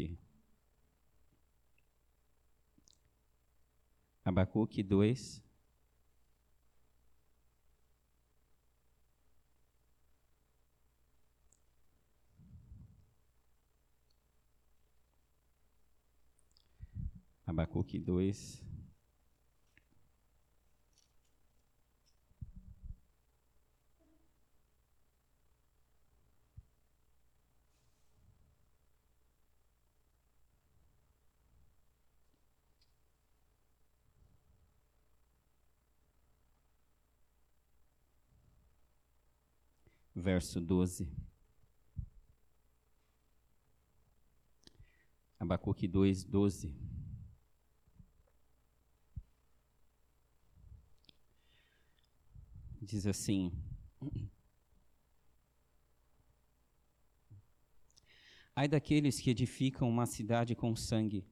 Abacuque. Abacuque 2. Abacuque 2. Verso 12. Abacuque 2, 12. Diz assim: Ai daqueles que edificam uma cidade com sangue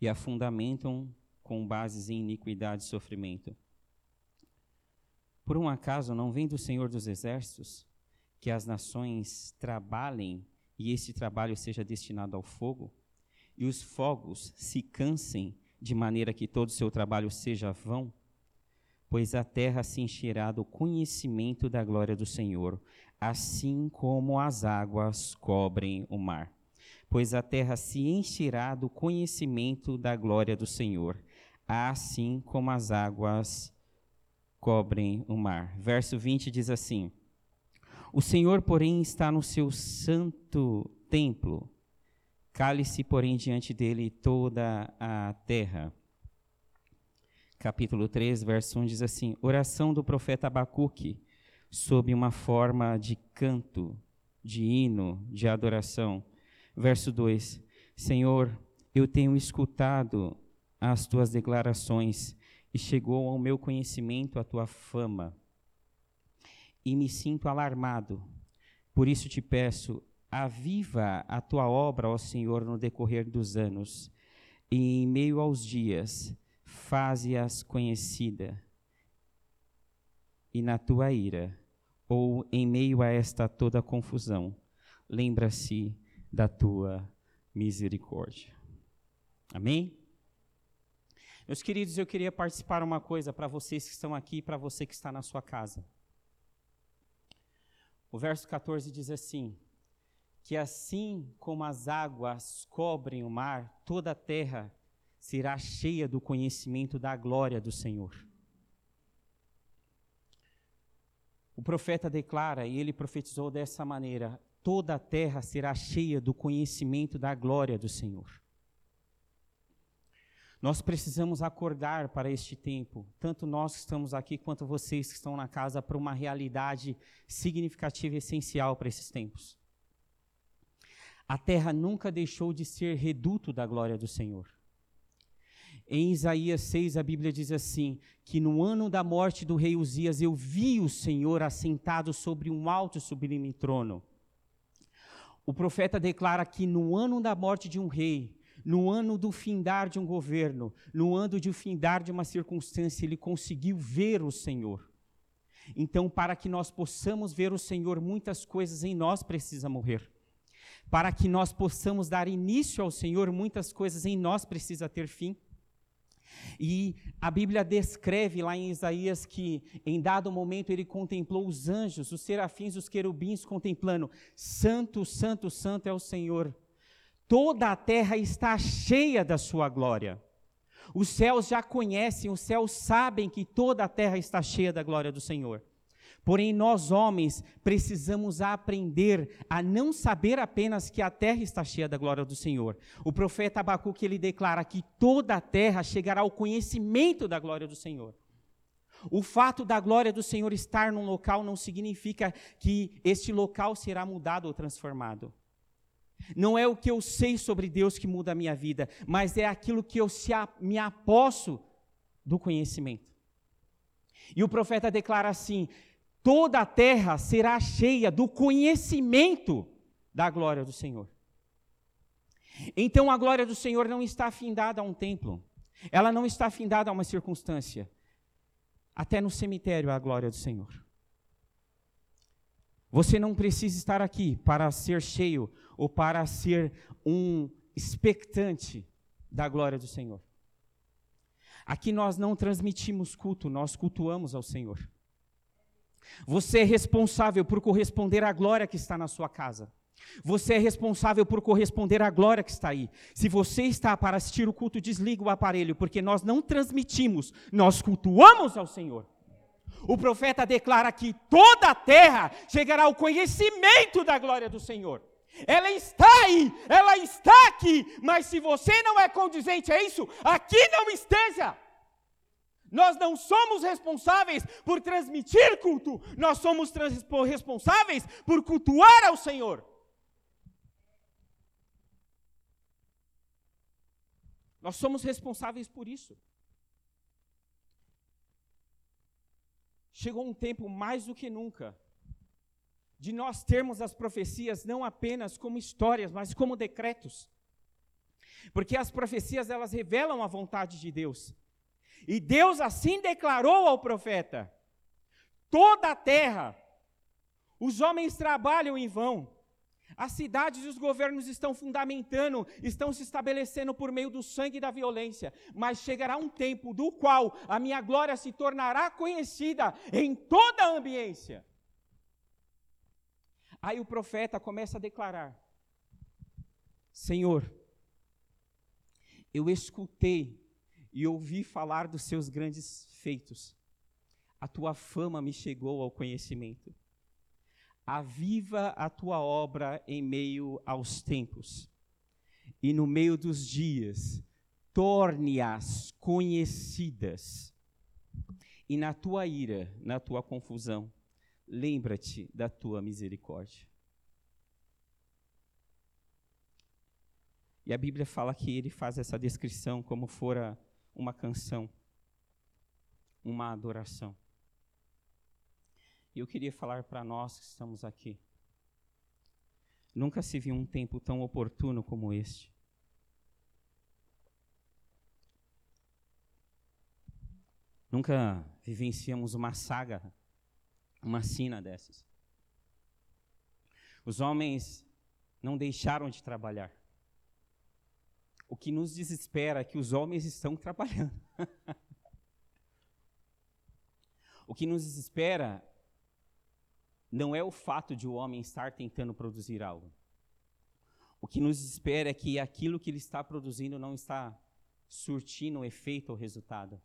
e a fundamentam com bases em iniquidade e sofrimento. Por um acaso não vem do Senhor dos Exércitos que as nações trabalhem e esse trabalho seja destinado ao fogo, e os fogos se cansem de maneira que todo o seu trabalho seja vão? Pois a terra se encherá do conhecimento da glória do Senhor, assim como as águas cobrem o mar. Pois a terra se encherá do conhecimento da glória do Senhor, assim como as águas cobrem o mar. Verso 20 diz assim: O Senhor, porém, está no seu santo templo, cale-se, porém, diante dele toda a terra. Capítulo 3, verso 1 diz assim: Oração do profeta Abacuque, sob uma forma de canto, de hino, de adoração. Verso 2: Senhor, eu tenho escutado as tuas declarações e chegou ao meu conhecimento a tua fama. E me sinto alarmado. Por isso te peço, aviva a tua obra, ó Senhor, no decorrer dos anos, e em meio aos dias, faze-as conhecida. E na tua ira, ou em meio a esta toda confusão, lembra-se da tua misericórdia. Amém? Meus queridos, eu queria participar uma coisa para vocês que estão aqui e para você que está na sua casa. O verso 14 diz assim: Que assim como as águas cobrem o mar, toda a terra será cheia do conhecimento da glória do Senhor. O profeta declara, e ele profetizou dessa maneira: toda a terra será cheia do conhecimento da glória do Senhor. Nós precisamos acordar para este tempo, tanto nós que estamos aqui quanto vocês que estão na casa, para uma realidade significativa e essencial para esses tempos. A terra nunca deixou de ser reduto da glória do Senhor. Em Isaías 6, a Bíblia diz assim: que no ano da morte do rei Uzias eu vi o Senhor assentado sobre um alto e sublime trono. O profeta declara que no ano da morte de um rei, no ano do findar de um governo, no ano de findar de uma circunstância, ele conseguiu ver o Senhor. Então, para que nós possamos ver o Senhor, muitas coisas em nós precisam morrer. Para que nós possamos dar início ao Senhor, muitas coisas em nós precisam ter fim. E a Bíblia descreve lá em Isaías que, em dado momento, ele contemplou os anjos, os serafins, os querubins, contemplando: Santo, Santo, Santo é o Senhor Toda a terra está cheia da sua glória. Os céus já conhecem, os céus sabem que toda a terra está cheia da glória do Senhor. Porém, nós homens precisamos aprender a não saber apenas que a terra está cheia da glória do Senhor. O profeta Abacuque ele declara que toda a terra chegará ao conhecimento da glória do Senhor. O fato da glória do Senhor estar num local não significa que este local será mudado ou transformado. Não é o que eu sei sobre Deus que muda a minha vida, mas é aquilo que eu me aposto do conhecimento. E o profeta declara assim: toda a terra será cheia do conhecimento da glória do Senhor. Então a glória do Senhor não está afindada a um templo, ela não está afindada a uma circunstância. Até no cemitério há a glória do Senhor. Você não precisa estar aqui para ser cheio ou para ser um expectante da glória do Senhor. Aqui nós não transmitimos culto, nós cultuamos ao Senhor. Você é responsável por corresponder à glória que está na sua casa. Você é responsável por corresponder à glória que está aí. Se você está para assistir o culto, desliga o aparelho, porque nós não transmitimos, nós cultuamos ao Senhor. O profeta declara que toda a terra chegará ao conhecimento da glória do Senhor. Ela está aí, ela está aqui, mas se você não é condizente a isso, aqui não esteja. Nós não somos responsáveis por transmitir culto, nós somos responsáveis por cultuar ao Senhor. Nós somos responsáveis por isso. Chegou um tempo mais do que nunca de nós termos as profecias não apenas como histórias, mas como decretos. Porque as profecias elas revelam a vontade de Deus. E Deus assim declarou ao profeta: toda a terra, os homens trabalham em vão. As cidades e os governos estão fundamentando, estão se estabelecendo por meio do sangue e da violência. Mas chegará um tempo do qual a minha glória se tornará conhecida em toda a ambiência. Aí o profeta começa a declarar: Senhor, eu escutei e ouvi falar dos seus grandes feitos. A tua fama me chegou ao conhecimento. Aviva a tua obra em meio aos tempos, e no meio dos dias, torne-as conhecidas. E na tua ira, na tua confusão, lembra-te da tua misericórdia. E a Bíblia fala que ele faz essa descrição como fora uma canção, uma adoração. E eu queria falar para nós que estamos aqui. Nunca se viu um tempo tão oportuno como este. Nunca vivenciamos uma saga uma sina dessas. Os homens não deixaram de trabalhar. O que nos desespera é que os homens estão trabalhando. o que nos desespera não é o fato de o homem estar tentando produzir algo. O que nos desespera é que aquilo que ele está produzindo não está surtindo efeito ou resultado.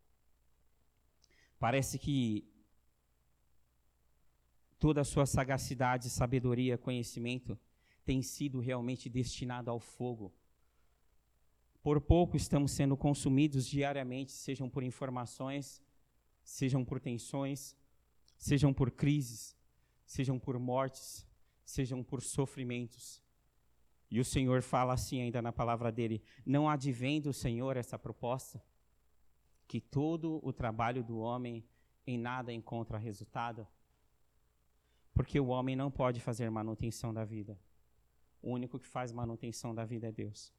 Parece que toda a sua sagacidade, sabedoria, conhecimento tem sido realmente destinado ao fogo. Por pouco estamos sendo consumidos diariamente, sejam por informações, sejam por tensões, sejam por crises, sejam por mortes, sejam por sofrimentos. E o Senhor fala assim ainda na palavra dele: Não advém do Senhor essa proposta? Que todo o trabalho do homem em nada encontra resultado? Porque o homem não pode fazer manutenção da vida. O único que faz manutenção da vida é Deus.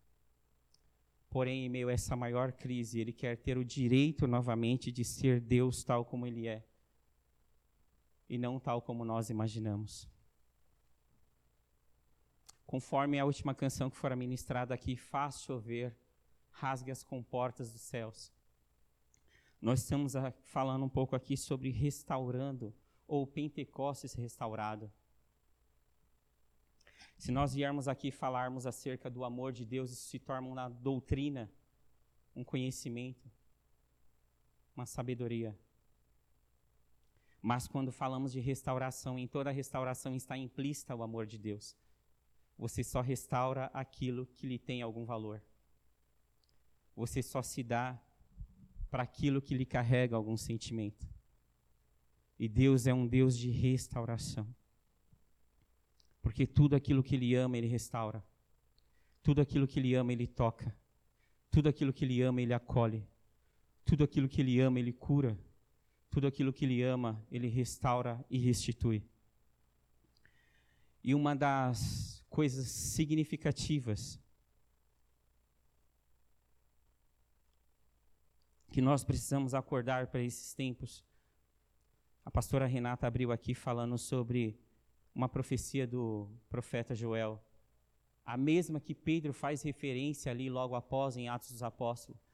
Porém, em meio a essa maior crise, ele quer ter o direito novamente de ser Deus tal como ele é. E não tal como nós imaginamos. Conforme a última canção que fora ministrada aqui, faz chover, rasgue as comportas dos céus. Nós estamos falando um pouco aqui sobre restaurando ou Pentecostes restaurado. Se nós viermos aqui falarmos acerca do amor de Deus, isso se torna uma doutrina, um conhecimento, uma sabedoria. Mas quando falamos de restauração, em toda restauração está implícita o amor de Deus. Você só restaura aquilo que lhe tem algum valor. Você só se dá para aquilo que lhe carrega algum sentimento. E Deus é um Deus de restauração. Porque tudo aquilo que Ele ama, Ele restaura. Tudo aquilo que Ele ama, Ele toca. Tudo aquilo que Ele ama, Ele acolhe. Tudo aquilo que Ele ama, Ele cura. Tudo aquilo que Ele ama, Ele restaura e restitui. E uma das coisas significativas que nós precisamos acordar para esses tempos a pastora Renata abriu aqui falando sobre uma profecia do profeta Joel, a mesma que Pedro faz referência ali logo após em Atos dos Apóstolos.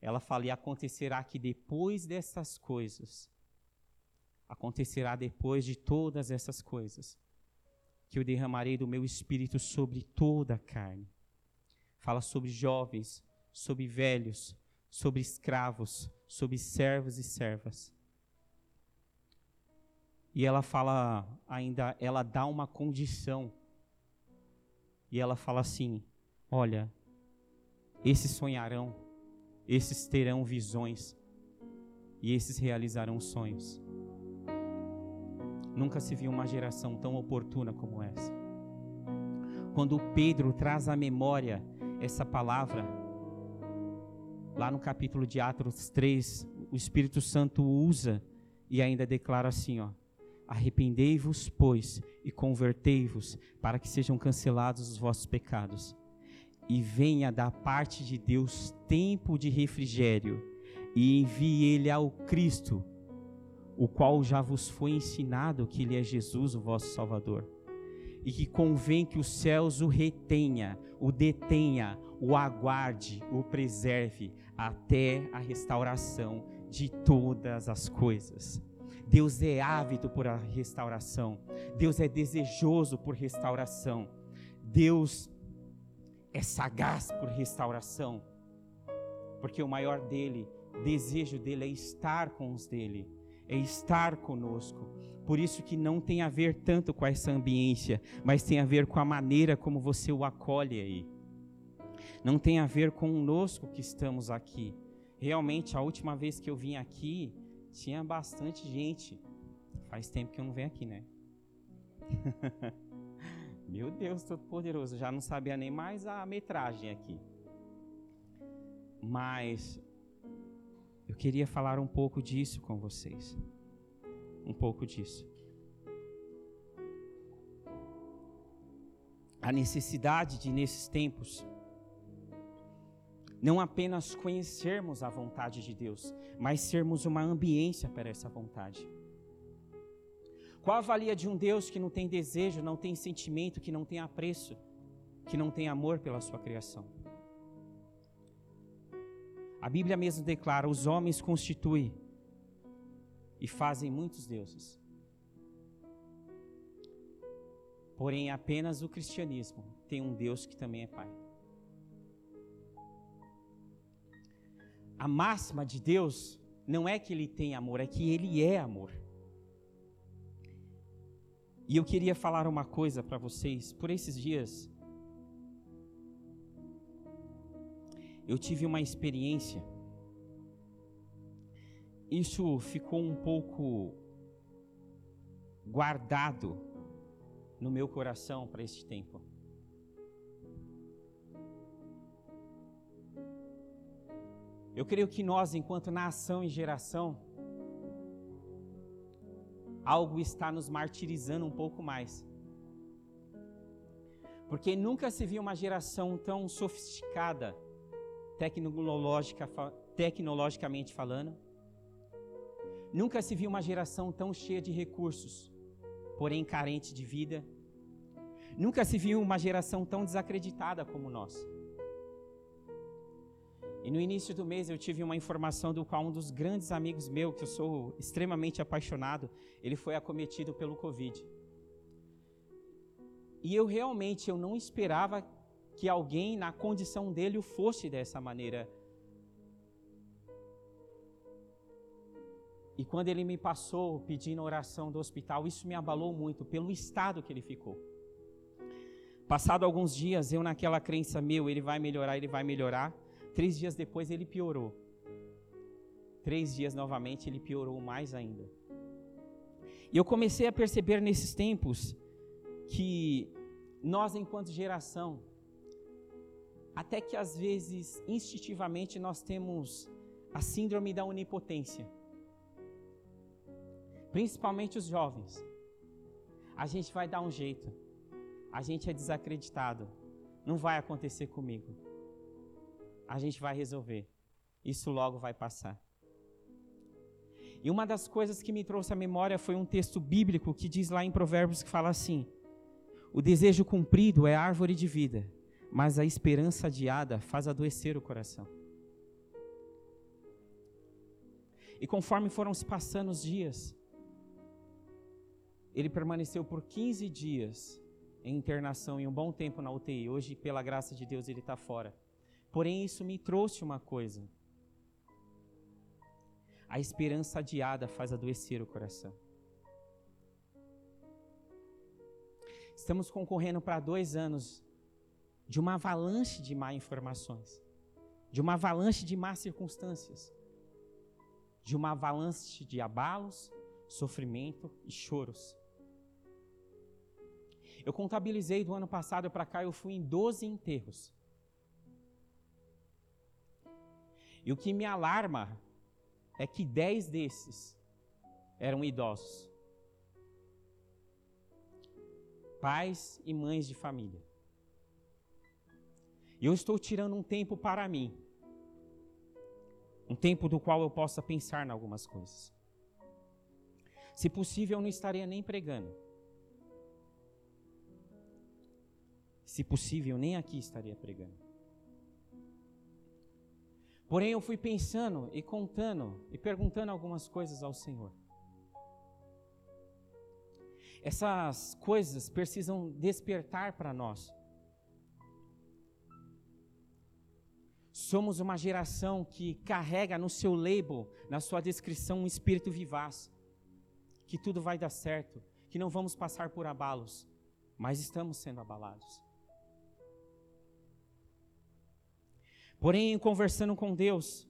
Ela fala: e acontecerá que depois dessas coisas, acontecerá depois de todas essas coisas, que eu derramarei do meu espírito sobre toda a carne. Fala sobre jovens, sobre velhos, sobre escravos, sobre servos e servas. E ela fala ainda, ela dá uma condição. E ela fala assim: Olha, esses sonharão, esses terão visões, e esses realizarão sonhos. Nunca se viu uma geração tão oportuna como essa. Quando Pedro traz à memória essa palavra, lá no capítulo de Atos 3, o Espírito Santo usa e ainda declara assim, ó: Arrependei-vos, pois, e convertei-vos, para que sejam cancelados os vossos pecados. E venha da parte de Deus tempo de refrigério, e envie ele ao Cristo, o qual já vos foi ensinado que ele é Jesus, o vosso Salvador. E que convém que os céus o retenha, o detenha, o aguarde, o preserve até a restauração de todas as coisas Deus é ávido por a restauração. Deus é desejoso por restauração. Deus é sagaz por restauração. Porque o maior dele, desejo dele é estar com os dele, é estar conosco. Por isso que não tem a ver tanto com essa ambiência, mas tem a ver com a maneira como você o acolhe aí. Não tem a ver conosco que estamos aqui. Realmente, a última vez que eu vim aqui, tinha bastante gente. Faz tempo que eu não venho aqui, né? Meu Deus, todo poderoso, já não sabia nem mais a metragem aqui. Mas eu queria falar um pouco disso com vocês. Um pouco disso. A necessidade de, nesses tempos, não apenas conhecermos a vontade de Deus, mas sermos uma ambiência para essa vontade. Qual a valia de um Deus que não tem desejo, não tem sentimento, que não tem apreço, que não tem amor pela sua criação? A Bíblia mesmo declara: os homens constituem e fazem muitos deuses. Porém, apenas o cristianismo tem um Deus que também é Pai. a máxima de Deus não é que ele tem amor, é que ele é amor. E eu queria falar uma coisa para vocês. Por esses dias, eu tive uma experiência. Isso ficou um pouco guardado no meu coração para este tempo. Eu creio que nós, enquanto nação e geração, algo está nos martirizando um pouco mais. Porque nunca se viu uma geração tão sofisticada, tecnologicamente falando. Nunca se viu uma geração tão cheia de recursos, porém carente de vida. Nunca se viu uma geração tão desacreditada como nós. E no início do mês eu tive uma informação do qual um dos grandes amigos meu, que eu sou extremamente apaixonado, ele foi acometido pelo Covid. E eu realmente eu não esperava que alguém na condição dele o fosse dessa maneira. E quando ele me passou pedindo oração do hospital, isso me abalou muito pelo estado que ele ficou. Passado alguns dias, eu naquela crença meu, ele vai melhorar, ele vai melhorar. Três dias depois ele piorou. Três dias novamente ele piorou mais ainda. E eu comecei a perceber nesses tempos que nós, enquanto geração, até que às vezes instintivamente nós temos a síndrome da onipotência. Principalmente os jovens. A gente vai dar um jeito. A gente é desacreditado. Não vai acontecer comigo a gente vai resolver. Isso logo vai passar. E uma das coisas que me trouxe à memória foi um texto bíblico que diz lá em Provérbios que fala assim: O desejo cumprido é árvore de vida, mas a esperança adiada faz adoecer o coração. E conforme foram se passando os dias, ele permaneceu por 15 dias em internação e um bom tempo na UTI. Hoje, pela graça de Deus, ele está fora. Porém, isso me trouxe uma coisa. A esperança adiada faz adoecer o coração. Estamos concorrendo para dois anos de uma avalanche de má informações, de uma avalanche de más circunstâncias, de uma avalanche de abalos, sofrimento e choros. Eu contabilizei do ano passado para cá, eu fui em 12 enterros. E o que me alarma é que 10 desses eram idosos. Pais e mães de família. E eu estou tirando um tempo para mim. Um tempo do qual eu possa pensar em algumas coisas. Se possível, eu não estaria nem pregando. Se possível, nem aqui estaria pregando. Porém, eu fui pensando e contando e perguntando algumas coisas ao Senhor. Essas coisas precisam despertar para nós. Somos uma geração que carrega no seu label, na sua descrição, um espírito vivaz. Que tudo vai dar certo, que não vamos passar por abalos, mas estamos sendo abalados. Porém, conversando com Deus,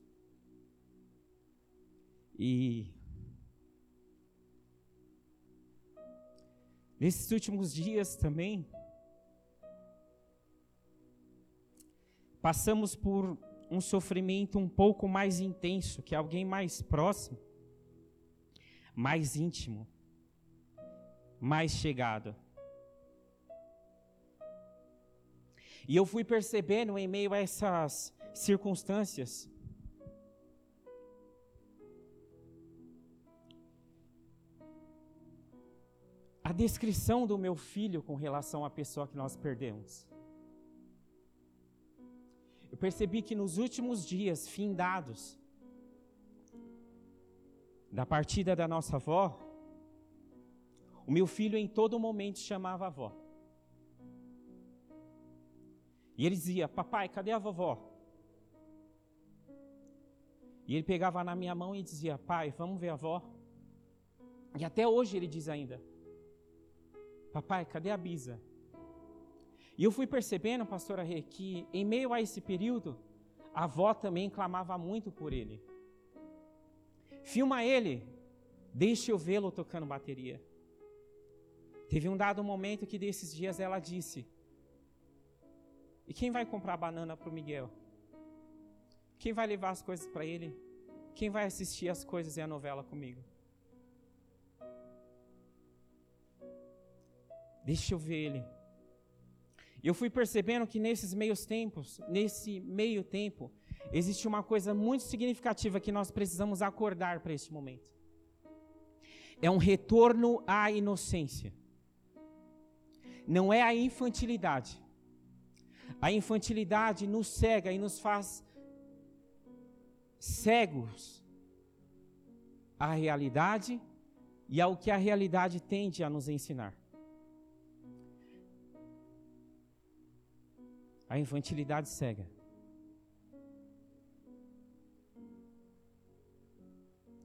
e nesses últimos dias também, passamos por um sofrimento um pouco mais intenso, que alguém mais próximo, mais íntimo, mais chegado. E eu fui percebendo em meio a essas circunstâncias. A descrição do meu filho com relação à pessoa que nós perdemos. Eu percebi que nos últimos dias findados da partida da nossa avó, o meu filho em todo momento chamava a avó. E ele dizia: Papai, cadê a vovó? E ele pegava na minha mão e dizia: Pai, vamos ver a avó? E até hoje ele diz ainda: Papai, cadê a Bisa? E eu fui percebendo, pastora Rê, que em meio a esse período, a avó também clamava muito por ele. Filma ele, deixe eu vê-lo tocando bateria. Teve um dado momento que desses dias ela disse: E quem vai comprar banana para o Miguel? Quem vai levar as coisas para ele? Quem vai assistir as coisas e a novela comigo? Deixa eu ver ele. Eu fui percebendo que nesses meios tempos, nesse meio tempo, existe uma coisa muito significativa que nós precisamos acordar para este momento. É um retorno à inocência. Não é a infantilidade. A infantilidade nos cega e nos faz cegos à realidade e ao que a realidade tende a nos ensinar. A infantilidade cega.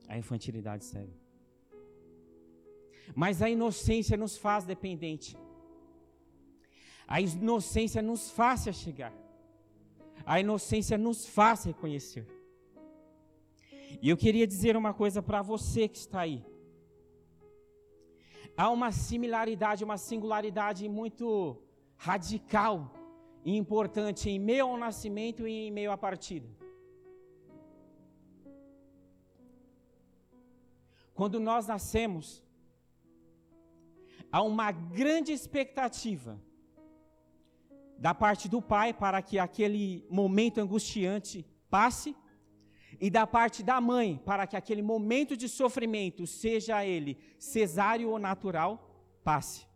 A infantilidade cega. Mas a inocência nos faz dependente. A inocência nos faz chegar. A inocência nos faz reconhecer. E eu queria dizer uma coisa para você que está aí. Há uma similaridade, uma singularidade muito radical e importante em meio ao nascimento e em meio à partida. Quando nós nascemos, há uma grande expectativa da parte do pai para que aquele momento angustiante passe e da parte da mãe, para que aquele momento de sofrimento, seja ele cesáreo ou natural, passe.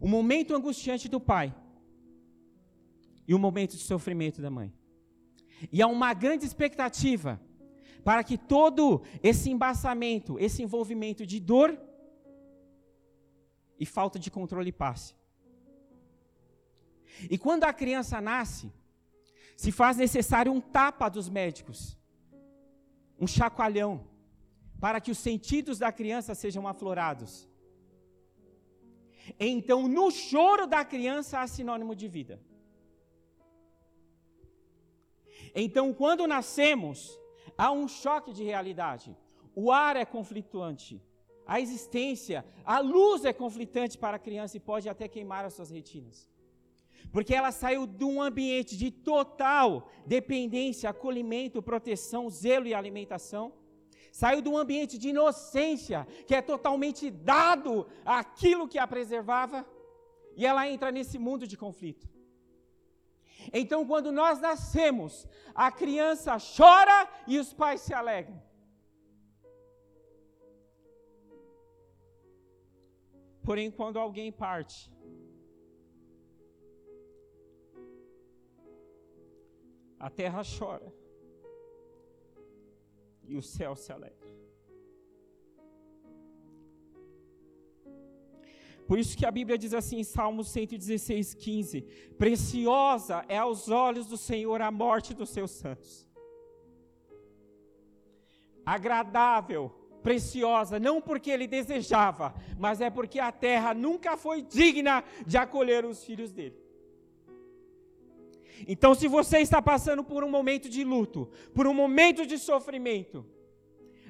O momento angustiante do pai e o momento de sofrimento da mãe. E há uma grande expectativa para que todo esse embaçamento, esse envolvimento de dor e falta de controle passe. E quando a criança nasce, se faz necessário um tapa dos médicos, um chacoalhão, para que os sentidos da criança sejam aflorados. Então, no choro da criança há sinônimo de vida. Então, quando nascemos, há um choque de realidade. O ar é conflituante, a existência, a luz é conflitante para a criança e pode até queimar as suas retinas. Porque ela saiu de um ambiente de total dependência, acolhimento, proteção, zelo e alimentação. Saiu de um ambiente de inocência, que é totalmente dado àquilo que a preservava, e ela entra nesse mundo de conflito. Então, quando nós nascemos, a criança chora e os pais se alegram. Porém, quando alguém parte, a terra chora e o céu se alegra. Por isso que a Bíblia diz assim em Salmos 116, 15: Preciosa é aos olhos do Senhor a morte dos seus santos. Agradável, preciosa, não porque ele desejava, mas é porque a terra nunca foi digna de acolher os filhos dele. Então, se você está passando por um momento de luto, por um momento de sofrimento,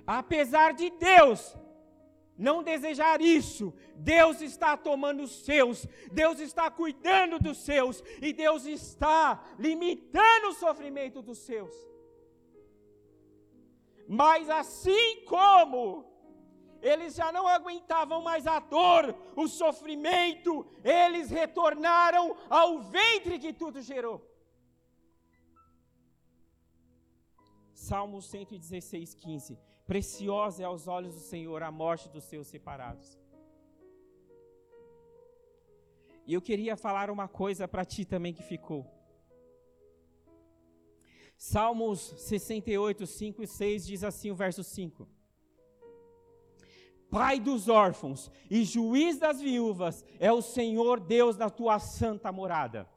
apesar de Deus não desejar isso, Deus está tomando os seus, Deus está cuidando dos seus, e Deus está limitando o sofrimento dos seus. Mas assim como eles já não aguentavam mais a dor, o sofrimento, eles retornaram ao ventre que tudo gerou. Salmo 116, 15. Preciosa é aos olhos do Senhor a morte dos seus separados. E eu queria falar uma coisa para ti também que ficou. Salmos 68, 5 e 6 diz assim o verso 5. Pai dos órfãos e juiz das viúvas é o Senhor Deus na tua santa morada.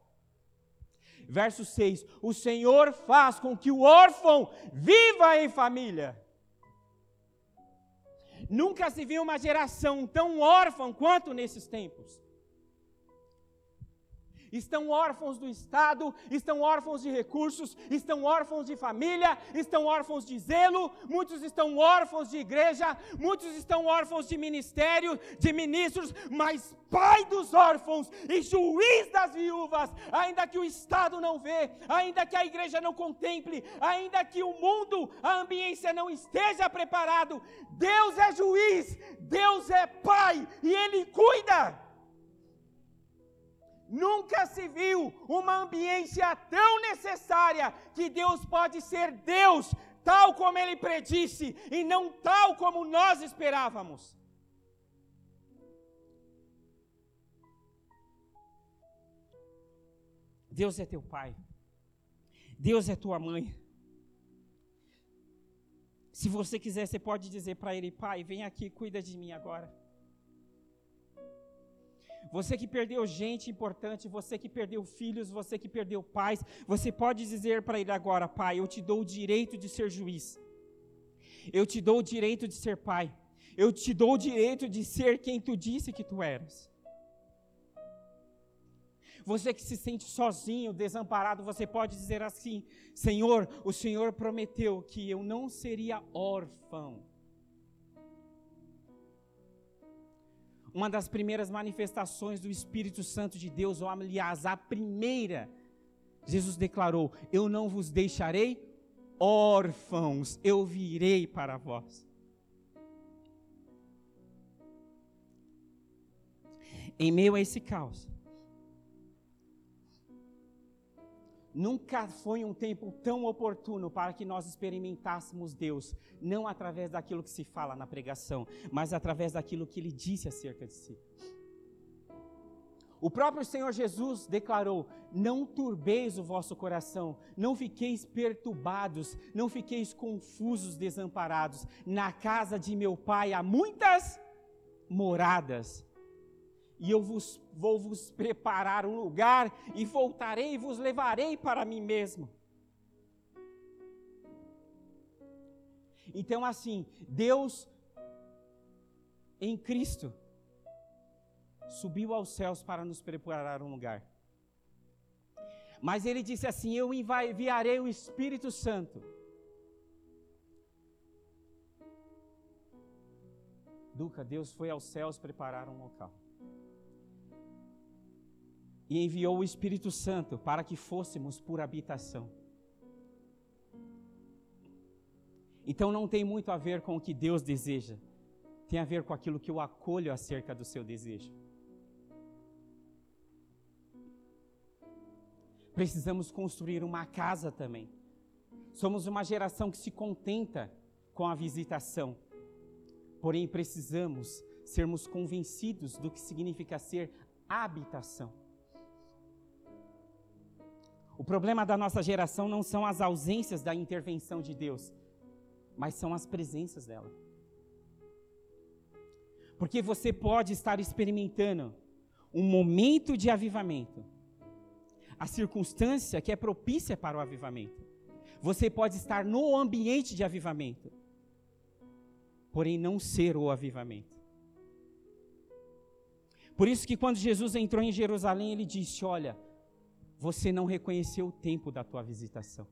Verso 6: O Senhor faz com que o órfão viva em família. Nunca se viu uma geração tão órfã quanto nesses tempos estão órfãos do Estado, estão órfãos de recursos, estão órfãos de família, estão órfãos de zelo, muitos estão órfãos de igreja, muitos estão órfãos de ministério, de ministros, mas Pai dos órfãos e juiz das viúvas, ainda que o Estado não vê, ainda que a igreja não contemple, ainda que o mundo, a ambiência não esteja preparado, Deus é juiz, Deus é Pai e Ele cuida. Nunca se viu uma ambiência tão necessária que Deus pode ser Deus, tal como Ele predisse, e não tal como nós esperávamos. Deus é teu pai, Deus é tua mãe. Se você quiser, você pode dizer para Ele: Pai, vem aqui, cuida de mim agora. Você que perdeu gente importante, você que perdeu filhos, você que perdeu pais, você pode dizer para ele agora: Pai, eu te dou o direito de ser juiz. Eu te dou o direito de ser pai. Eu te dou o direito de ser quem tu disse que tu eras. Você que se sente sozinho, desamparado, você pode dizer assim: Senhor, o Senhor prometeu que eu não seria órfão. Uma das primeiras manifestações do Espírito Santo de Deus, ou aliás, a primeira, Jesus declarou: Eu não vos deixarei órfãos, eu virei para vós. Em meio a esse caos, Nunca foi um tempo tão oportuno para que nós experimentássemos Deus, não através daquilo que se fala na pregação, mas através daquilo que ele disse acerca de si. O próprio Senhor Jesus declarou: Não turbeis o vosso coração, não fiqueis perturbados, não fiqueis confusos, desamparados. Na casa de meu pai há muitas moradas e eu vos, vou vos preparar um lugar, e voltarei e vos levarei para mim mesmo. Então, assim, Deus em Cristo subiu aos céus para nos preparar um lugar. Mas ele disse assim: Eu enviarei o Espírito Santo. Duca, Deus foi aos céus preparar um local e enviou o Espírito Santo para que fôssemos por habitação. Então não tem muito a ver com o que Deus deseja, tem a ver com aquilo que eu acolho acerca do seu desejo. Precisamos construir uma casa também. Somos uma geração que se contenta com a visitação, porém precisamos sermos convencidos do que significa ser habitação. O problema da nossa geração não são as ausências da intervenção de Deus, mas são as presenças dela. Porque você pode estar experimentando um momento de avivamento, a circunstância que é propícia para o avivamento. Você pode estar no ambiente de avivamento, porém não ser o avivamento. Por isso que quando Jesus entrou em Jerusalém, ele disse: Olha, você não reconheceu o tempo da tua visitação.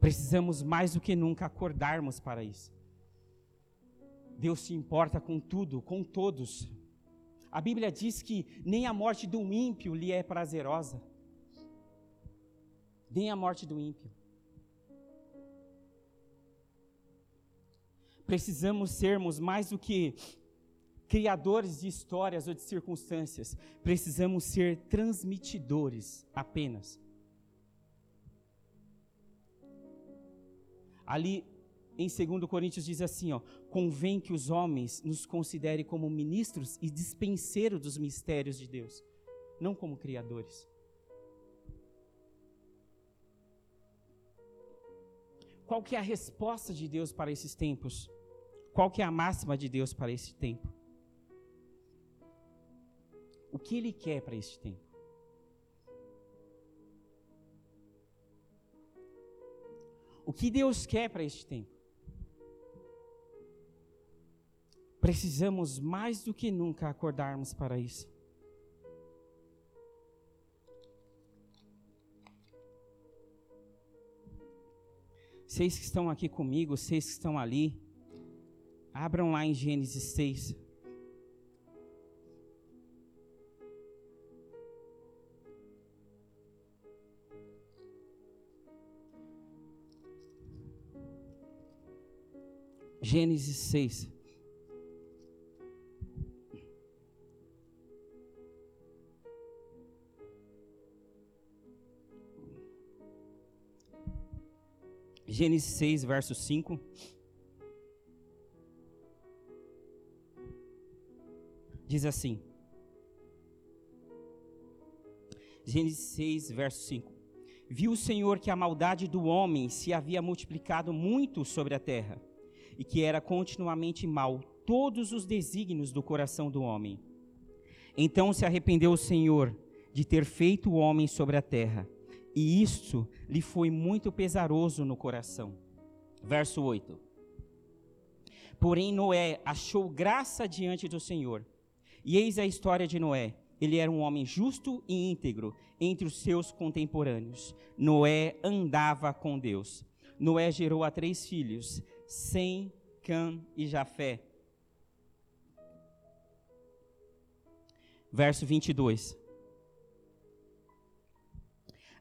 Precisamos mais do que nunca acordarmos para isso. Deus se importa com tudo, com todos. A Bíblia diz que nem a morte do ímpio lhe é prazerosa. Nem a morte do ímpio. Precisamos sermos mais do que criadores de histórias ou de circunstâncias, precisamos ser transmitidores apenas. Ali em 2 Coríntios diz assim, ó, convém que os homens nos considerem como ministros e dispenseiros dos mistérios de Deus, não como criadores. Qual que é a resposta de Deus para esses tempos? Qual que é a máxima de Deus para esse tempo? O que Ele quer para este tempo. O que Deus quer para este tempo? Precisamos mais do que nunca acordarmos para isso. Vocês que estão aqui comigo, vocês que estão ali, abram lá em Gênesis 6. Gênesis 6. Gênesis 6, verso 5. Diz assim. Gênesis 6, verso 5. Viu o Senhor que a maldade do homem se havia multiplicado muito sobre a terra e que era continuamente mal todos os desígnios do coração do homem. Então se arrependeu o Senhor de ter feito o homem sobre a terra, e isto lhe foi muito pesaroso no coração. Verso 8. Porém, Noé achou graça diante do Senhor. E eis a história de Noé. Ele era um homem justo e íntegro entre os seus contemporâneos. Noé andava com Deus. Noé gerou a três filhos: sem Cã e Jafé. Verso 22.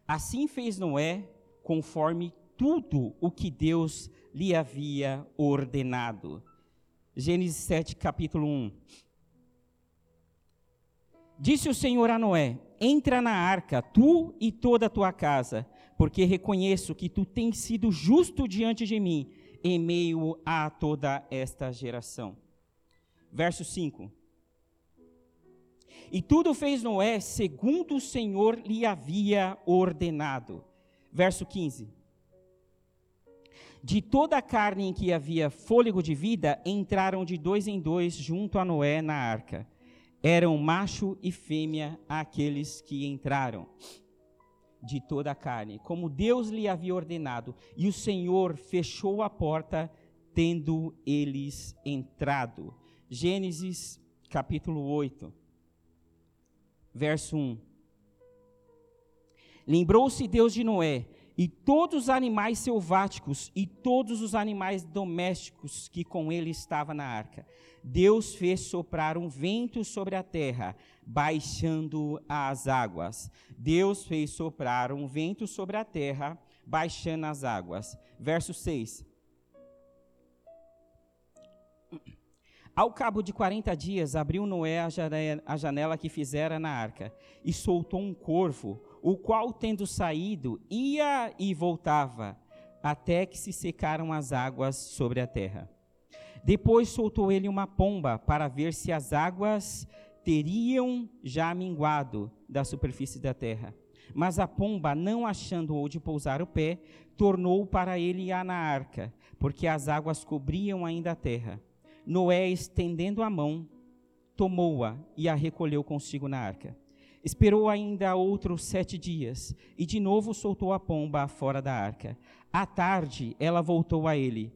Assim fez Noé, conforme tudo o que Deus lhe havia ordenado. Gênesis 7, capítulo 1. Disse o Senhor a Noé: entra na arca, tu e toda a tua casa, porque reconheço que tu tens sido justo diante de mim, em meio a toda esta geração. Verso 5. E tudo fez Noé segundo o Senhor lhe havia ordenado. Verso 15. De toda a carne em que havia fôlego de vida, entraram de dois em dois junto a Noé na arca. Eram macho e fêmea aqueles que entraram de toda a carne, como Deus lhe havia ordenado, e o Senhor fechou a porta, tendo eles entrado. Gênesis capítulo 8 verso 1. Lembrou-se Deus de Noé e todos os animais selváticos e todos os animais domésticos que com ele estavam na arca. Deus fez soprar um vento sobre a terra, baixando as águas. Deus fez soprar um vento sobre a terra, baixando as águas. Verso 6. Ao cabo de quarenta dias, abriu Noé a janela que fizera na arca e soltou um corvo, o qual, tendo saído, ia e voltava, até que se secaram as águas sobre a terra. Depois soltou ele uma pomba para ver se as águas teriam já minguado da superfície da terra. Mas a pomba, não achando onde pousar o pé, tornou para ele a na arca, porque as águas cobriam ainda a terra. Noé, estendendo a mão, tomou-a e a recolheu consigo na arca. Esperou ainda outros sete dias e de novo soltou a pomba fora da arca. À tarde, ela voltou a ele.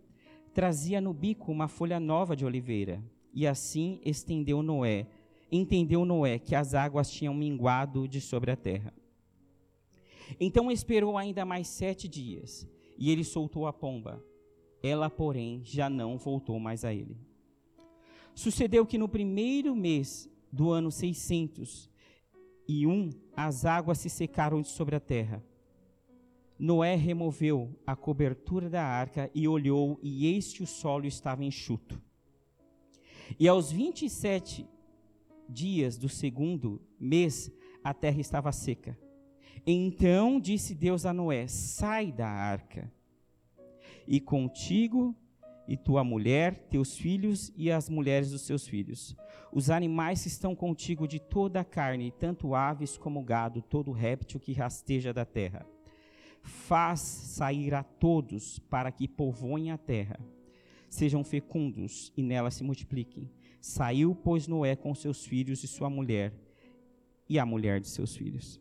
Trazia no bico uma folha nova de oliveira. E assim estendeu Noé. Entendeu Noé que as águas tinham minguado de sobre a terra. Então esperou ainda mais sete dias e ele soltou a pomba. Ela, porém, já não voltou mais a ele. Sucedeu que no primeiro mês do ano 601, as águas se secaram sobre a terra. Noé removeu a cobertura da arca e olhou, e eis que o solo estava enxuto. E aos 27 dias do segundo mês, a terra estava seca. Então disse Deus a Noé: Sai da arca, e contigo e tua mulher, teus filhos e as mulheres dos seus filhos. Os animais que estão contigo de toda a carne, tanto aves como gado, todo réptil que rasteja da terra. Faz sair a todos para que povoem a terra. Sejam fecundos e nela se multipliquem. Saiu, pois, Noé com seus filhos e sua mulher, e a mulher de seus filhos.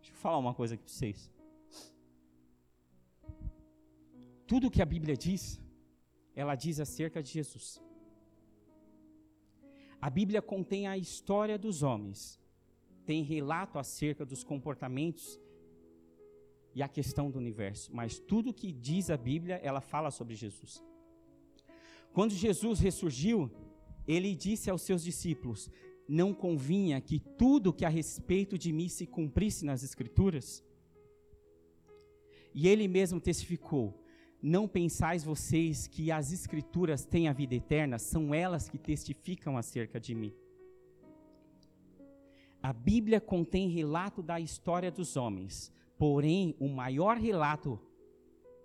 Deixa eu falar uma coisa aqui para vocês. tudo que a Bíblia diz, ela diz acerca de Jesus. A Bíblia contém a história dos homens, tem relato acerca dos comportamentos e a questão do universo, mas tudo que diz a Bíblia, ela fala sobre Jesus. Quando Jesus ressurgiu, ele disse aos seus discípulos: Não convinha que tudo que a respeito de mim se cumprisse nas Escrituras? E ele mesmo testificou: não pensais vocês que as Escrituras têm a vida eterna? São elas que testificam acerca de mim. A Bíblia contém relato da história dos homens, porém, o maior relato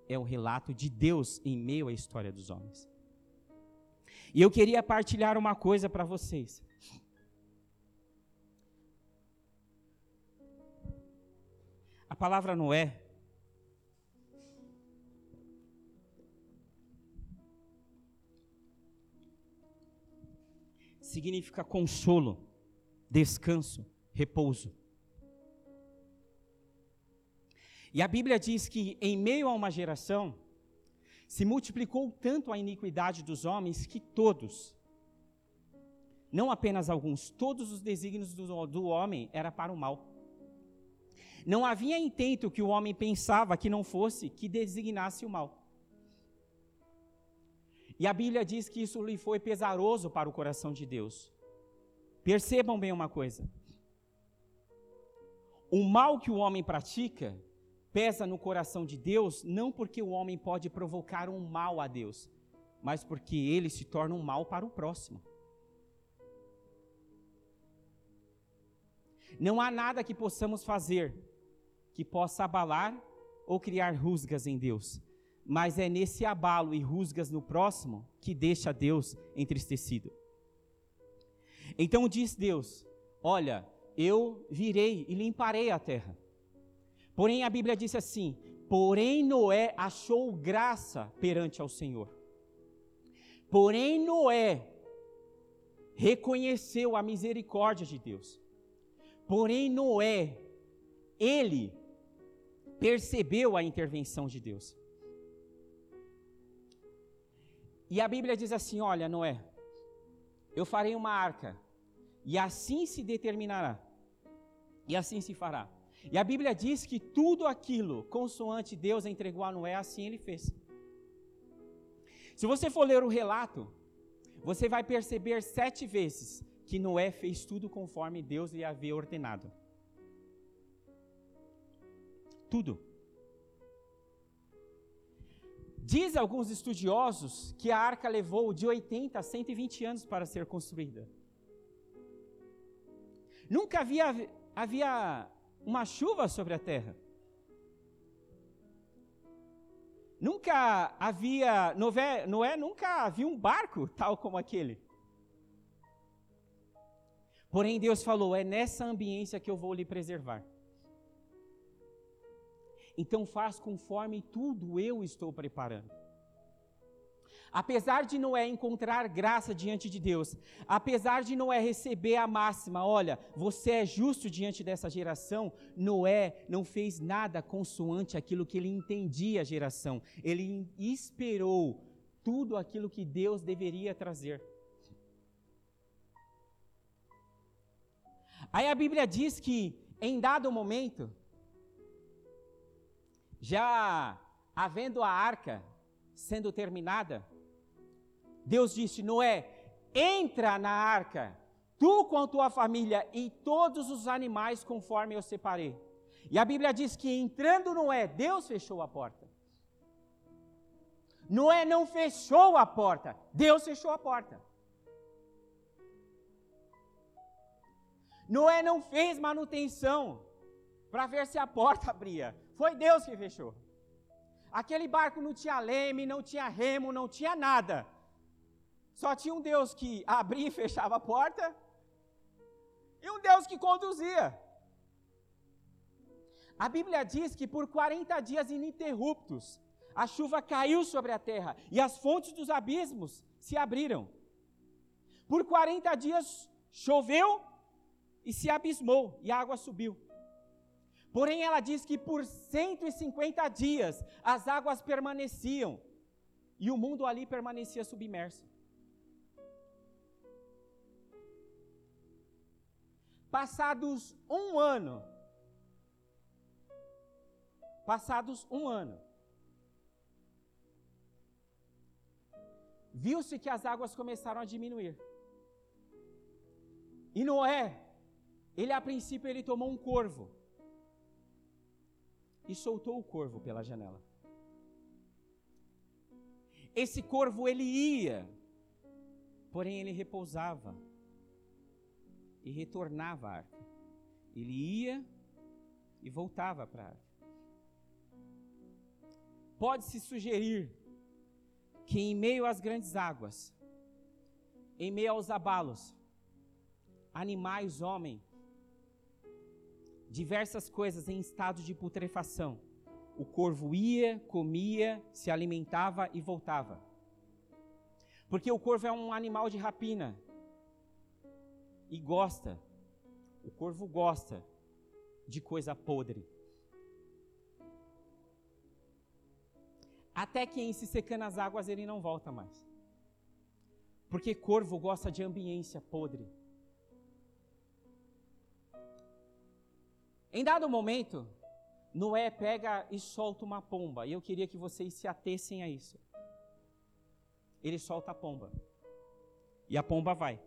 é o relato de Deus em meio à história dos homens. E eu queria partilhar uma coisa para vocês. A palavra Noé significa consolo, descanso, repouso. E a Bíblia diz que em meio a uma geração se multiplicou tanto a iniquidade dos homens que todos, não apenas alguns, todos os desígnios do, do homem era para o mal. Não havia intento que o homem pensava que não fosse que designasse o mal. E a Bíblia diz que isso lhe foi pesaroso para o coração de Deus. Percebam bem uma coisa: o mal que o homem pratica pesa no coração de Deus, não porque o homem pode provocar um mal a Deus, mas porque ele se torna um mal para o próximo. Não há nada que possamos fazer que possa abalar ou criar rusgas em Deus, mas é nesse abalo e rusgas no próximo que deixa Deus entristecido. Então diz Deus: Olha, eu virei e limparei a terra. Porém, a Bíblia disse assim: Porém, Noé achou graça perante ao Senhor. Porém, Noé reconheceu a misericórdia de Deus. Porém, Noé, ele percebeu a intervenção de Deus. E a Bíblia diz assim: Olha, Noé, eu farei uma arca, e assim se determinará, e assim se fará. E a Bíblia diz que tudo aquilo, consoante Deus entregou a Noé, assim ele fez. Se você for ler o relato, você vai perceber sete vezes que Noé fez tudo conforme Deus lhe havia ordenado. Tudo. Diz alguns estudiosos que a arca levou de 80 a 120 anos para ser construída. Nunca havia, havia uma chuva sobre a terra. Nunca havia, Noé, Noé nunca havia um barco tal como aquele. Porém, Deus falou: é nessa ambiência que eu vou lhe preservar. Então, faz conforme tudo eu estou preparando. Apesar de Noé encontrar graça diante de Deus, apesar de Noé receber a máxima, olha, você é justo diante dessa geração, Noé não fez nada consoante aquilo que ele entendia a geração. Ele esperou tudo aquilo que Deus deveria trazer. Aí a Bíblia diz que em dado momento, já havendo a arca sendo terminada, Deus disse: Noé, entra na arca, tu com tua família e todos os animais conforme eu separei. E a Bíblia diz que entrando Noé, Deus fechou a porta. Noé não fechou a porta, Deus fechou a porta. Noé não fez manutenção para ver se a porta abria. Foi Deus que fechou. Aquele barco não tinha leme, não tinha remo, não tinha nada. Só tinha um Deus que abria e fechava a porta, e um Deus que conduzia. A Bíblia diz que por 40 dias ininterruptos, a chuva caiu sobre a terra e as fontes dos abismos se abriram. Por 40 dias choveu e se abismou, e a água subiu. Porém, ela diz que por 150 dias as águas permaneciam e o mundo ali permanecia submerso. Passados um ano, passados um ano, viu-se que as águas começaram a diminuir. E Noé, ele a princípio ele tomou um corvo e soltou o corvo pela janela. Esse corvo ele ia, porém ele repousava e retornava à arca. Ele ia e voltava para a arca. Pode-se sugerir que em meio às grandes águas, em meio aos abalos, animais, homem, diversas coisas em estado de putrefação, o corvo ia, comia, se alimentava e voltava. Porque o corvo é um animal de rapina, e gosta, o corvo gosta de coisa podre. Até que em se secando as águas ele não volta mais. Porque corvo gosta de ambiência podre. Em dado momento, Noé pega e solta uma pomba, e eu queria que vocês se atessem a isso. Ele solta a pomba. E a pomba vai.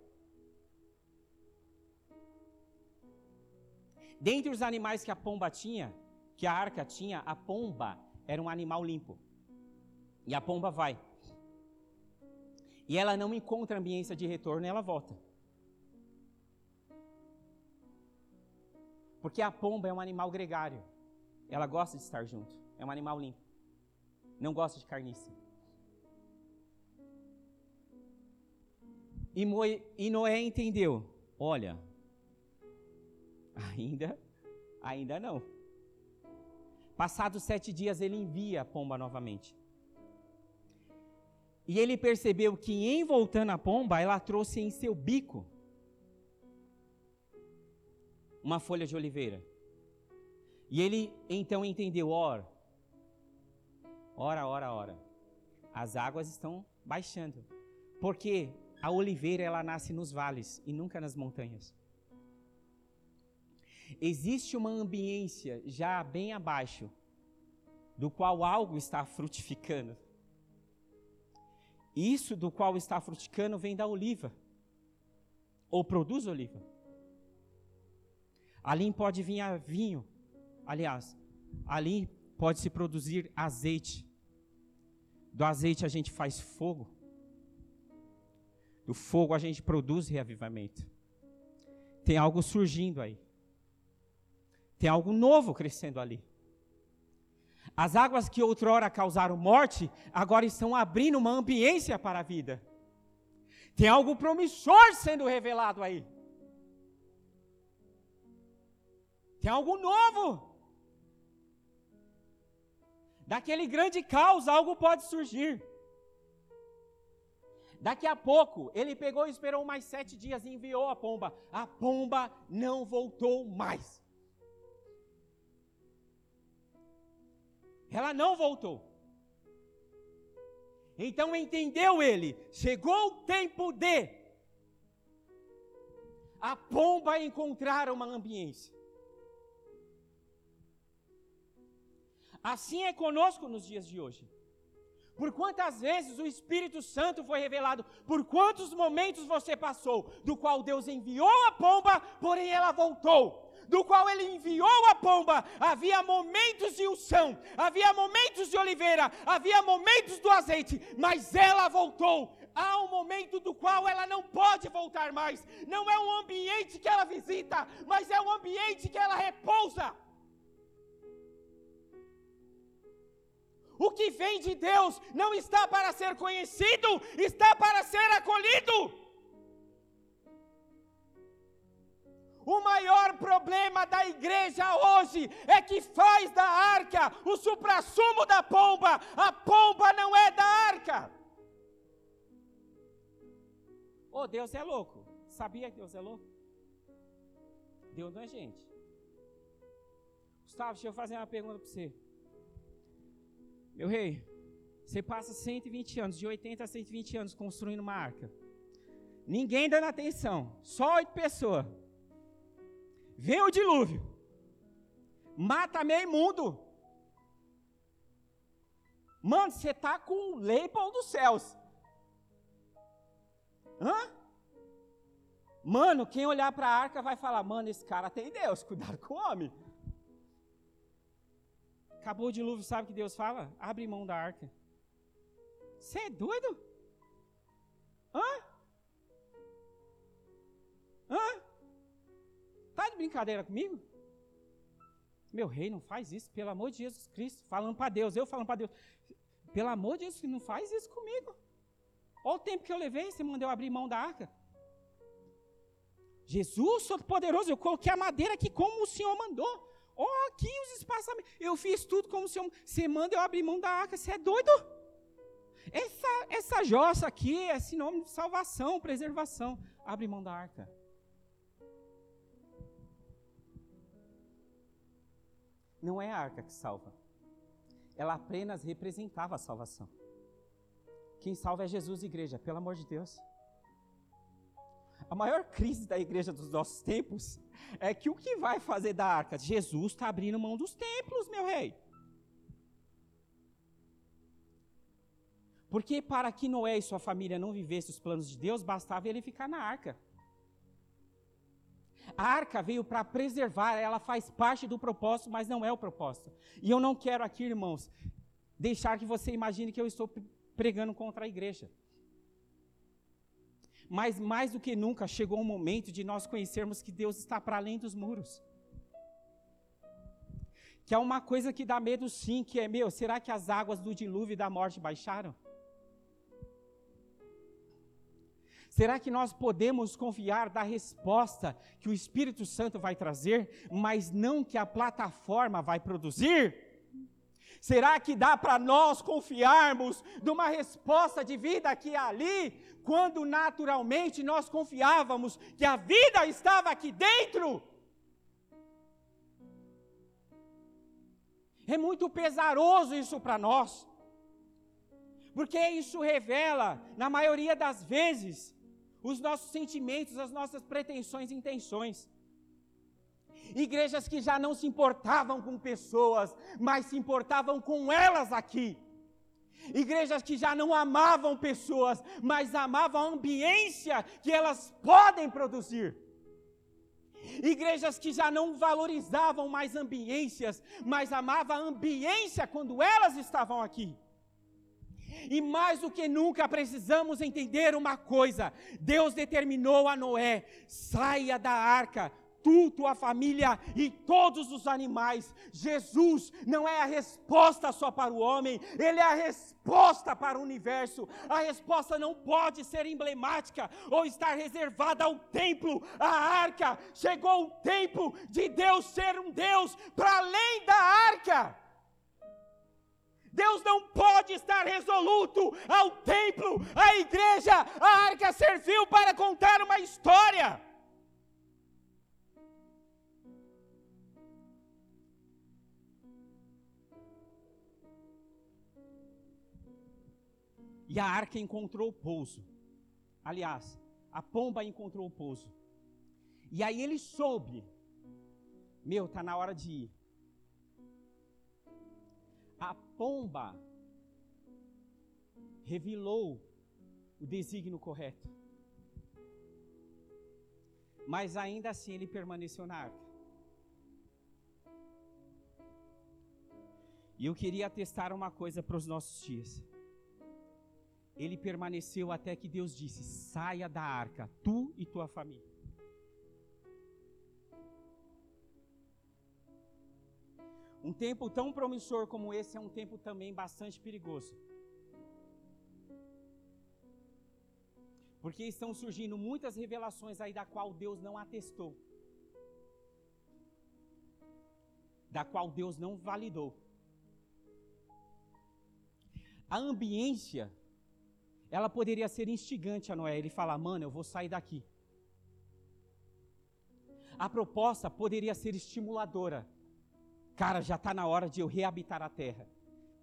Dentre os animais que a pomba tinha, que a arca tinha, a pomba era um animal limpo. E a pomba vai. E ela não encontra ambiência de retorno e ela volta. Porque a pomba é um animal gregário. Ela gosta de estar junto. É um animal limpo. Não gosta de carniça. E, Noé entendeu: olha, ainda, ainda não. Passados sete dias, ele envia a pomba novamente. E ele percebeu que, em voltando a pomba, ela trouxe em seu bico uma folha de oliveira. E ele então entendeu: ora, ora, ora, ora. As águas estão baixando. Porque a oliveira ela nasce nos vales e nunca nas montanhas. Existe uma ambiência já bem abaixo do qual algo está frutificando. Isso do qual está frutificando vem da oliva, ou produz oliva. Ali pode vir vinho, aliás, ali pode se produzir azeite. Do azeite a gente faz fogo. Do fogo a gente produz reavivamento. Tem algo surgindo aí. Tem algo novo crescendo ali. As águas que outrora causaram morte, agora estão abrindo uma ambiência para a vida. Tem algo promissor sendo revelado aí. Tem algo novo. Daquele grande caos, algo pode surgir. Daqui a pouco, ele pegou e esperou mais sete dias e enviou a pomba. A pomba não voltou mais. Ela não voltou. Então entendeu ele, chegou o tempo de a pomba encontrar uma ambiência. Assim é conosco nos dias de hoje. Por quantas vezes o Espírito Santo foi revelado, por quantos momentos você passou, do qual Deus enviou a pomba, porém ela voltou. Do qual ele enviou a pomba, havia momentos de unção, havia momentos de oliveira, havia momentos do azeite, mas ela voltou. Há um momento do qual ela não pode voltar mais. Não é um ambiente que ela visita, mas é um ambiente que ela repousa. O que vem de Deus não está para ser conhecido, está para ser acolhido. O maior problema da igreja hoje é que faz da arca o suprassumo da pomba. A pomba não é da arca. Oh, Deus é louco. Sabia que Deus é louco? Deus não é gente. Gustavo, deixa eu fazer uma pergunta para você. Meu rei, você passa 120 anos, de 80 a 120 anos construindo uma arca. Ninguém dando atenção, só oito pessoas. Vem o dilúvio, mata meio mundo. Mano, você tá com o label dos céus. Hã? Mano, quem olhar para a arca vai falar: mano, esse cara tem Deus, cuidado com o homem. Acabou o dilúvio, sabe o que Deus fala? Abre mão da arca. Você é doido? Hã? Hã? De brincadeira comigo? Meu rei, não faz isso, pelo amor de Jesus Cristo. Falando para Deus, eu falando para Deus. Pelo amor de Jesus, não faz isso comigo. Olha o tempo que eu levei, você mandou abrir mão da arca. Jesus, sou poderoso, eu coloquei a madeira aqui como o Senhor mandou. Oh, aqui os espaçamentos. Eu fiz tudo como se eu. Você manda eu abrir mão da arca. Você é doido? Essa, essa jossa aqui é sinônimo de salvação, preservação. Abre mão da arca. Não é a arca que salva. Ela apenas representava a salvação. Quem salva é Jesus, igreja, pelo amor de Deus. A maior crise da igreja dos nossos tempos é que o que vai fazer da arca? Jesus está abrindo mão dos templos, meu rei. Porque para que Noé e sua família não vivessem os planos de Deus, bastava ele ficar na arca. A arca veio para preservar, ela faz parte do propósito, mas não é o propósito. E eu não quero aqui, irmãos, deixar que você imagine que eu estou pregando contra a igreja. Mas mais do que nunca chegou o momento de nós conhecermos que Deus está para além dos muros. que é uma coisa que dá medo sim, que é, meu, será que as águas do dilúvio e da morte baixaram? Será que nós podemos confiar da resposta que o Espírito Santo vai trazer, mas não que a plataforma vai produzir? Será que dá para nós confiarmos numa resposta de vida aqui e ali, quando naturalmente nós confiávamos que a vida estava aqui dentro? É muito pesaroso isso para nós, porque isso revela, na maioria das vezes, os nossos sentimentos, as nossas pretensões e intenções. Igrejas que já não se importavam com pessoas, mas se importavam com elas aqui. Igrejas que já não amavam pessoas, mas amavam a ambiência que elas podem produzir. Igrejas que já não valorizavam mais ambiências, mas amavam a ambiência quando elas estavam aqui. E mais do que nunca precisamos entender uma coisa: Deus determinou a Noé: saia da arca, tu, tua família e todos os animais. Jesus não é a resposta só para o homem, ele é a resposta para o universo. A resposta não pode ser emblemática ou estar reservada ao templo, à arca. Chegou o tempo de Deus ser um Deus para além da arca. Deus não pode estar resoluto ao templo, à igreja. A arca serviu para contar uma história. E a arca encontrou o pouso. Aliás, a pomba encontrou o pouso. E aí ele soube: Meu, está na hora de ir a pomba revelou o desígnio correto. Mas ainda assim ele permaneceu na arca. E eu queria atestar uma coisa para os nossos dias. Ele permaneceu até que Deus disse: saia da arca, tu e tua família. Um tempo tão promissor como esse é um tempo também bastante perigoso. Porque estão surgindo muitas revelações aí da qual Deus não atestou. Da qual Deus não validou. A ambiência, ela poderia ser instigante a Noé. Ele fala, mano, eu vou sair daqui. A proposta poderia ser estimuladora. Cara, já está na hora de eu reabitar a terra.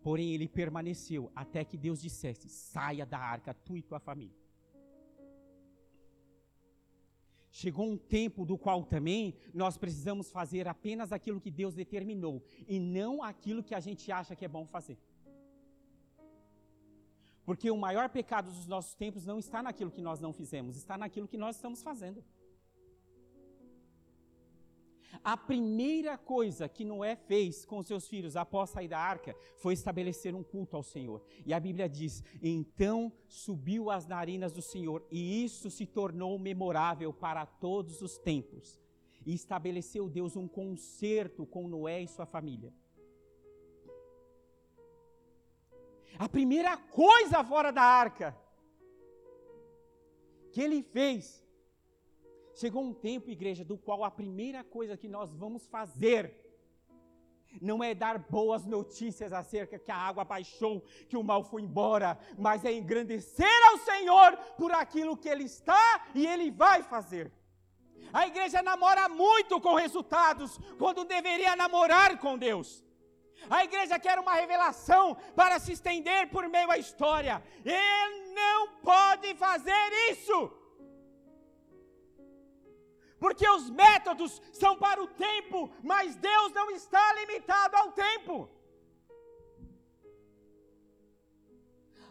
Porém, ele permaneceu até que Deus dissesse: saia da arca, tu e tua família. Chegou um tempo do qual também nós precisamos fazer apenas aquilo que Deus determinou e não aquilo que a gente acha que é bom fazer. Porque o maior pecado dos nossos tempos não está naquilo que nós não fizemos, está naquilo que nós estamos fazendo. A primeira coisa que Noé fez com seus filhos após sair da arca foi estabelecer um culto ao Senhor. E a Bíblia diz: então subiu as narinas do Senhor, e isso se tornou memorável para todos os tempos. E estabeleceu Deus um concerto com Noé e sua família. A primeira coisa fora da arca que ele fez Chegou um tempo, igreja, do qual a primeira coisa que nós vamos fazer não é dar boas notícias acerca que a água baixou, que o mal foi embora, mas é engrandecer ao Senhor por aquilo que Ele está e Ele vai fazer. A igreja namora muito com resultados, quando deveria namorar com Deus. A igreja quer uma revelação para se estender por meio à história. Ele não pode fazer isso porque os métodos são para o tempo, mas Deus não está limitado ao tempo.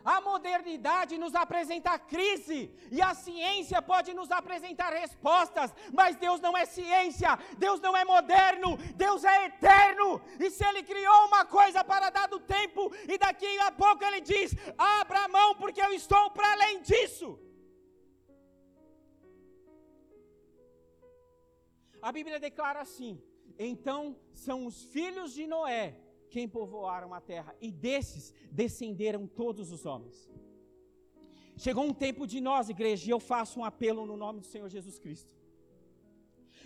A modernidade nos apresenta crise e a ciência pode nos apresentar respostas, mas Deus não é ciência, Deus não é moderno, Deus é eterno. E se Ele criou uma coisa para dado tempo e daqui a pouco Ele diz: abra a mão porque eu estou para além disso. A Bíblia declara assim: Então são os filhos de Noé quem povoaram a terra, e desses descenderam todos os homens. Chegou um tempo de nós, igreja, e eu faço um apelo no nome do Senhor Jesus Cristo.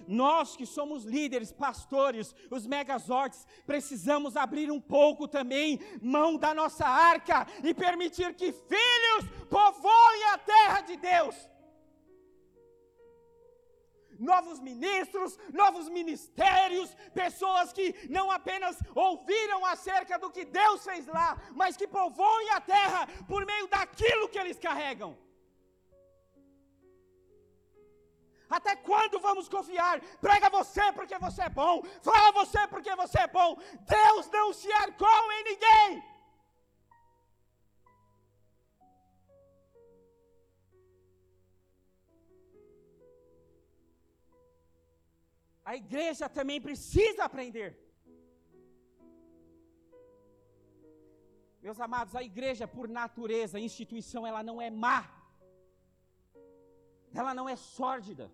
Nós que somos líderes, pastores, os megazortes, precisamos abrir um pouco também mão da nossa arca e permitir que filhos povoem a terra de Deus novos ministros, novos ministérios, pessoas que não apenas ouviram acerca do que Deus fez lá, mas que povoem a terra por meio daquilo que eles carregam. Até quando vamos confiar? Prega você porque você é bom, fala você porque você é bom. Deus não se arcou em ninguém. A igreja também precisa aprender. Meus amados, a igreja, por natureza, instituição, ela não é má. Ela não é sórdida.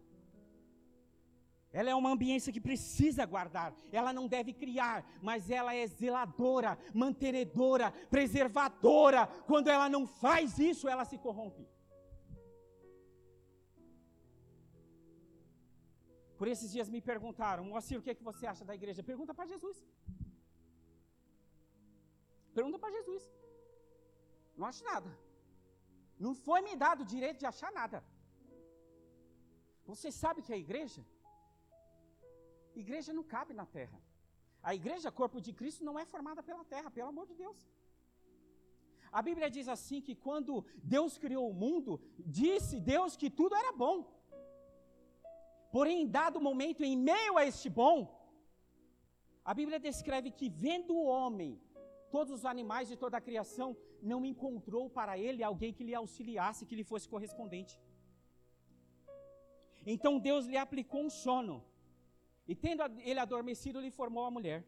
Ela é uma ambiência que precisa guardar. Ela não deve criar, mas ela é zeladora, mantenedora, preservadora. Quando ela não faz isso, ela se corrompe. Por esses dias me perguntaram, Moacir, o que, é que você acha da igreja? Pergunta para Jesus. Pergunta para Jesus. Não acho nada. Não foi me dado o direito de achar nada. Você sabe que a igreja? Igreja não cabe na terra. A igreja, corpo de Cristo, não é formada pela terra, pelo amor de Deus. A Bíblia diz assim que quando Deus criou o mundo, disse Deus que tudo era bom. Porém, em dado momento, em meio a este bom, a Bíblia descreve que, vendo o homem, todos os animais de toda a criação, não encontrou para ele alguém que lhe auxiliasse, que lhe fosse correspondente. Então Deus lhe aplicou um sono, e tendo ele adormecido, lhe formou a mulher.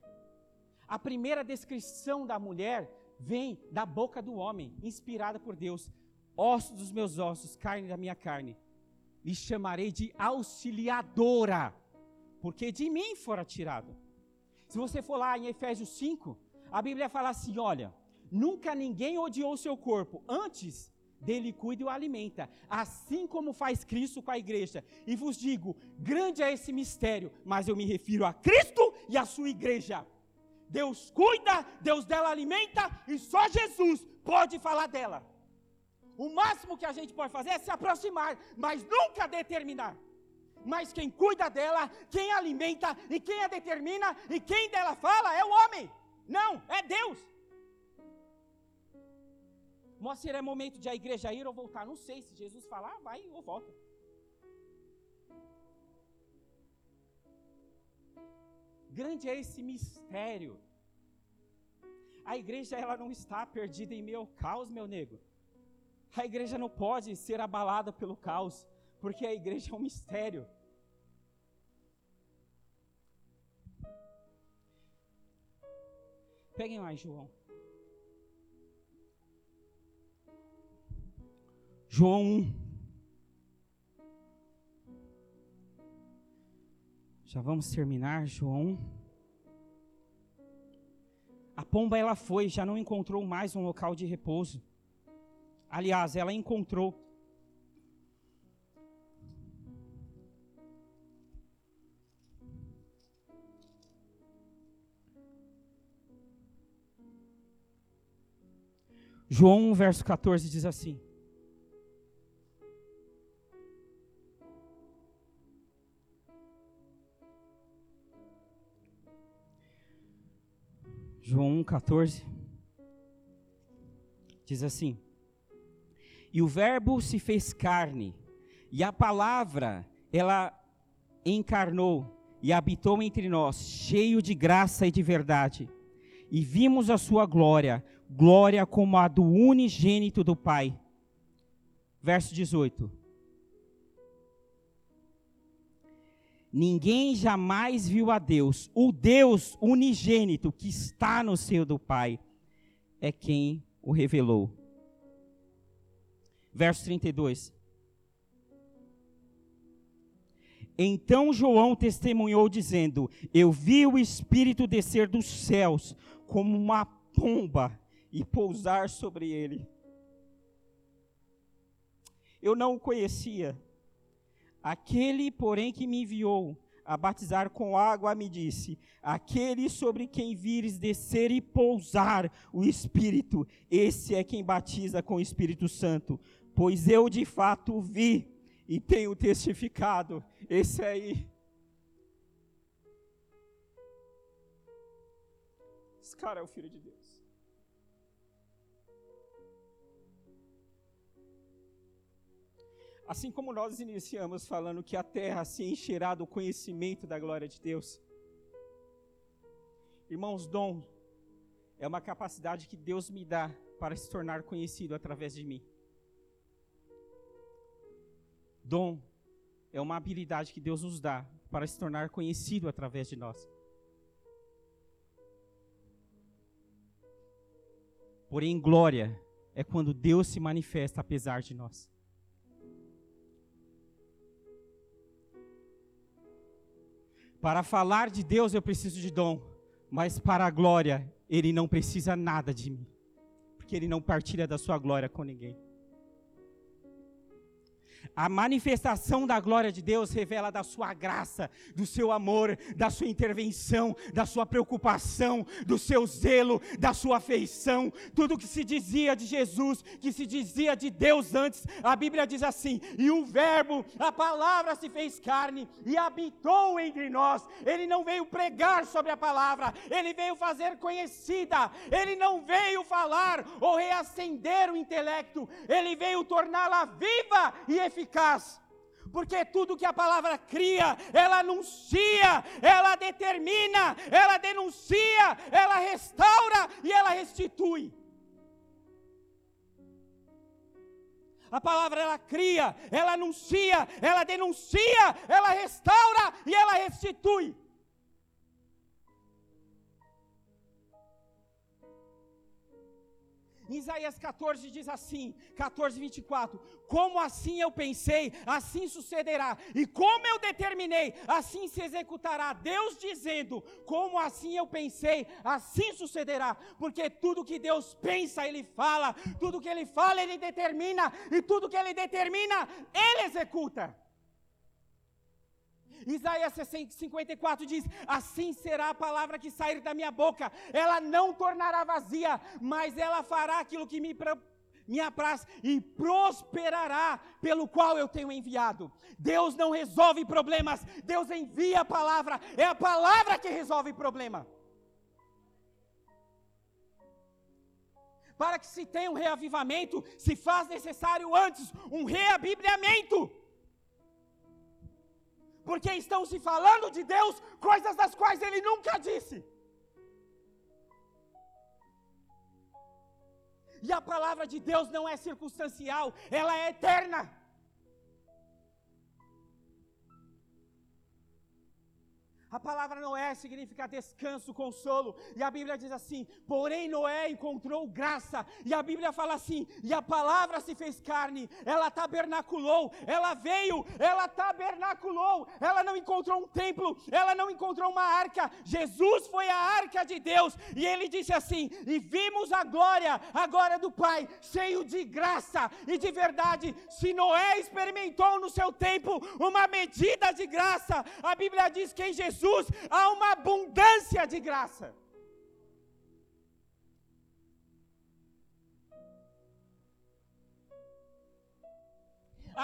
A primeira descrição da mulher vem da boca do homem, inspirada por Deus: ossos dos meus ossos, carne da minha carne lhe chamarei de auxiliadora, porque de mim fora tirado. Se você for lá em Efésios 5, a Bíblia fala assim: olha, nunca ninguém odiou seu corpo, antes dele cuida e o alimenta, assim como faz Cristo com a igreja. E vos digo: grande é esse mistério, mas eu me refiro a Cristo e a sua igreja. Deus cuida, Deus dela alimenta, e só Jesus pode falar dela. O máximo que a gente pode fazer é se aproximar, mas nunca determinar. Mas quem cuida dela, quem alimenta e quem a determina e quem dela fala é o homem. Não, é Deus. Moacir, é momento de a igreja ir ou voltar? Não sei, se Jesus falar, vai ou volta. Grande é esse mistério. A igreja ela não está perdida em ao caos, meu nego. A igreja não pode ser abalada pelo caos, porque a igreja é um mistério. Peguem mais, João. João 1. Já vamos terminar, João 1. A pomba ela foi, já não encontrou mais um local de repouso. Aliás, ela encontrou. João 1, verso 14 diz assim: João 1, 14 diz assim: e o Verbo se fez carne, e a palavra, ela encarnou e habitou entre nós, cheio de graça e de verdade. E vimos a sua glória, glória como a do unigênito do Pai. Verso 18. Ninguém jamais viu a Deus. O Deus unigênito que está no seio do Pai é quem o revelou verso 32. Então João testemunhou, dizendo: Eu vi o Espírito descer dos céus como uma pomba e pousar sobre ele. Eu não o conhecia. Aquele, porém, que me enviou a batizar com água, me disse: Aquele sobre quem vires descer e pousar o Espírito, esse é quem batiza com o Espírito Santo. Pois eu de fato vi e tenho testificado. Esse aí. Esse cara é o Filho de Deus. Assim como nós iniciamos falando que a terra se encherá do conhecimento da glória de Deus. Irmãos, dom é uma capacidade que Deus me dá para se tornar conhecido através de mim. Dom é uma habilidade que Deus nos dá para se tornar conhecido através de nós. Porém, glória é quando Deus se manifesta apesar de nós. Para falar de Deus eu preciso de dom, mas para a glória ele não precisa nada de mim, porque ele não partilha da sua glória com ninguém. A manifestação da glória de Deus revela da sua graça, do seu amor, da sua intervenção, da sua preocupação, do seu zelo, da sua afeição. Tudo que se dizia de Jesus, que se dizia de Deus antes, a Bíblia diz assim: e o Verbo, a palavra se fez carne e habitou entre nós. Ele não veio pregar sobre a palavra, ele veio fazer conhecida, ele não veio falar ou reacender o intelecto, ele veio torná-la viva e eficaz. Porque tudo que a palavra cria, ela anuncia, ela determina, ela denuncia, ela restaura e ela restitui. A palavra ela cria, ela anuncia, ela denuncia, ela restaura e ela restitui. Isaías 14 diz assim, 14, 24: Como assim eu pensei, assim sucederá, e como eu determinei, assim se executará. Deus dizendo: Como assim eu pensei, assim sucederá, porque tudo que Deus pensa, Ele fala, tudo que Ele fala, Ele determina, e tudo que Ele determina, Ele executa. Isaías 54 diz: Assim será a palavra que sair da minha boca, ela não tornará vazia, mas ela fará aquilo que me, me apraz e prosperará pelo qual eu tenho enviado. Deus não resolve problemas, Deus envia a palavra, é a palavra que resolve problema. Para que se tenha um reavivamento, se faz necessário antes um reabibliamento porque estão se falando de Deus coisas das quais ele nunca disse. E a palavra de Deus não é circunstancial, ela é eterna. A palavra Noé significa descanso, consolo. E a Bíblia diz assim: porém Noé encontrou graça. E a Bíblia fala assim: e a palavra se fez carne, ela tabernaculou, ela veio, ela tabernaculou. Ela não encontrou um templo, ela não encontrou uma arca. Jesus foi a arca de Deus. E ele disse assim: e vimos a glória, a glória do Pai, cheio de graça e de verdade. Se Noé experimentou no seu tempo uma medida de graça, a Bíblia diz que em Jesus Jesus há uma abundância de graça.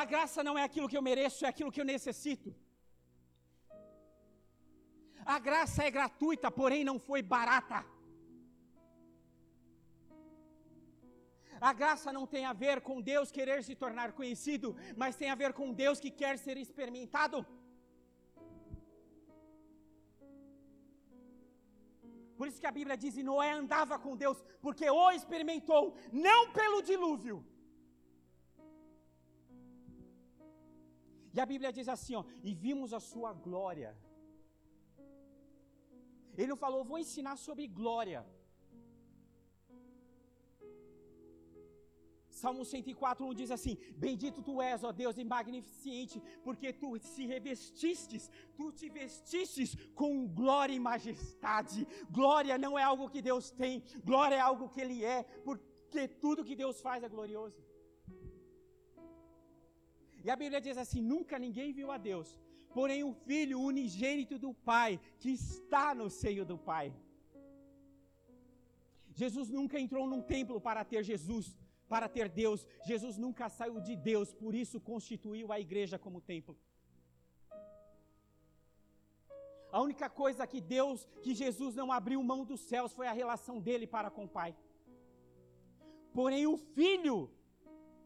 A graça não é aquilo que eu mereço, é aquilo que eu necessito. A graça é gratuita, porém não foi barata. A graça não tem a ver com Deus querer se tornar conhecido, mas tem a ver com Deus que quer ser experimentado. Por isso que a Bíblia diz: e Noé andava com Deus, porque o experimentou, não pelo dilúvio. E a Bíblia diz assim: ó, e vimos a sua glória. Ele não falou, vou ensinar sobre glória. Salmo 104, 1 diz assim: Bendito tu és, ó Deus, e magnificente, porque tu se revestistes, tu te vestistes com glória e majestade. Glória não é algo que Deus tem, glória é algo que Ele é, porque tudo que Deus faz é glorioso. E a Bíblia diz assim: Nunca ninguém viu a Deus, porém o Filho unigênito do Pai, que está no seio do Pai. Jesus nunca entrou num templo para ter Jesus para ter Deus. Jesus nunca saiu de Deus, por isso constituiu a igreja como templo. A única coisa que Deus, que Jesus não abriu mão dos céus foi a relação dele para com o Pai. Porém, o Filho,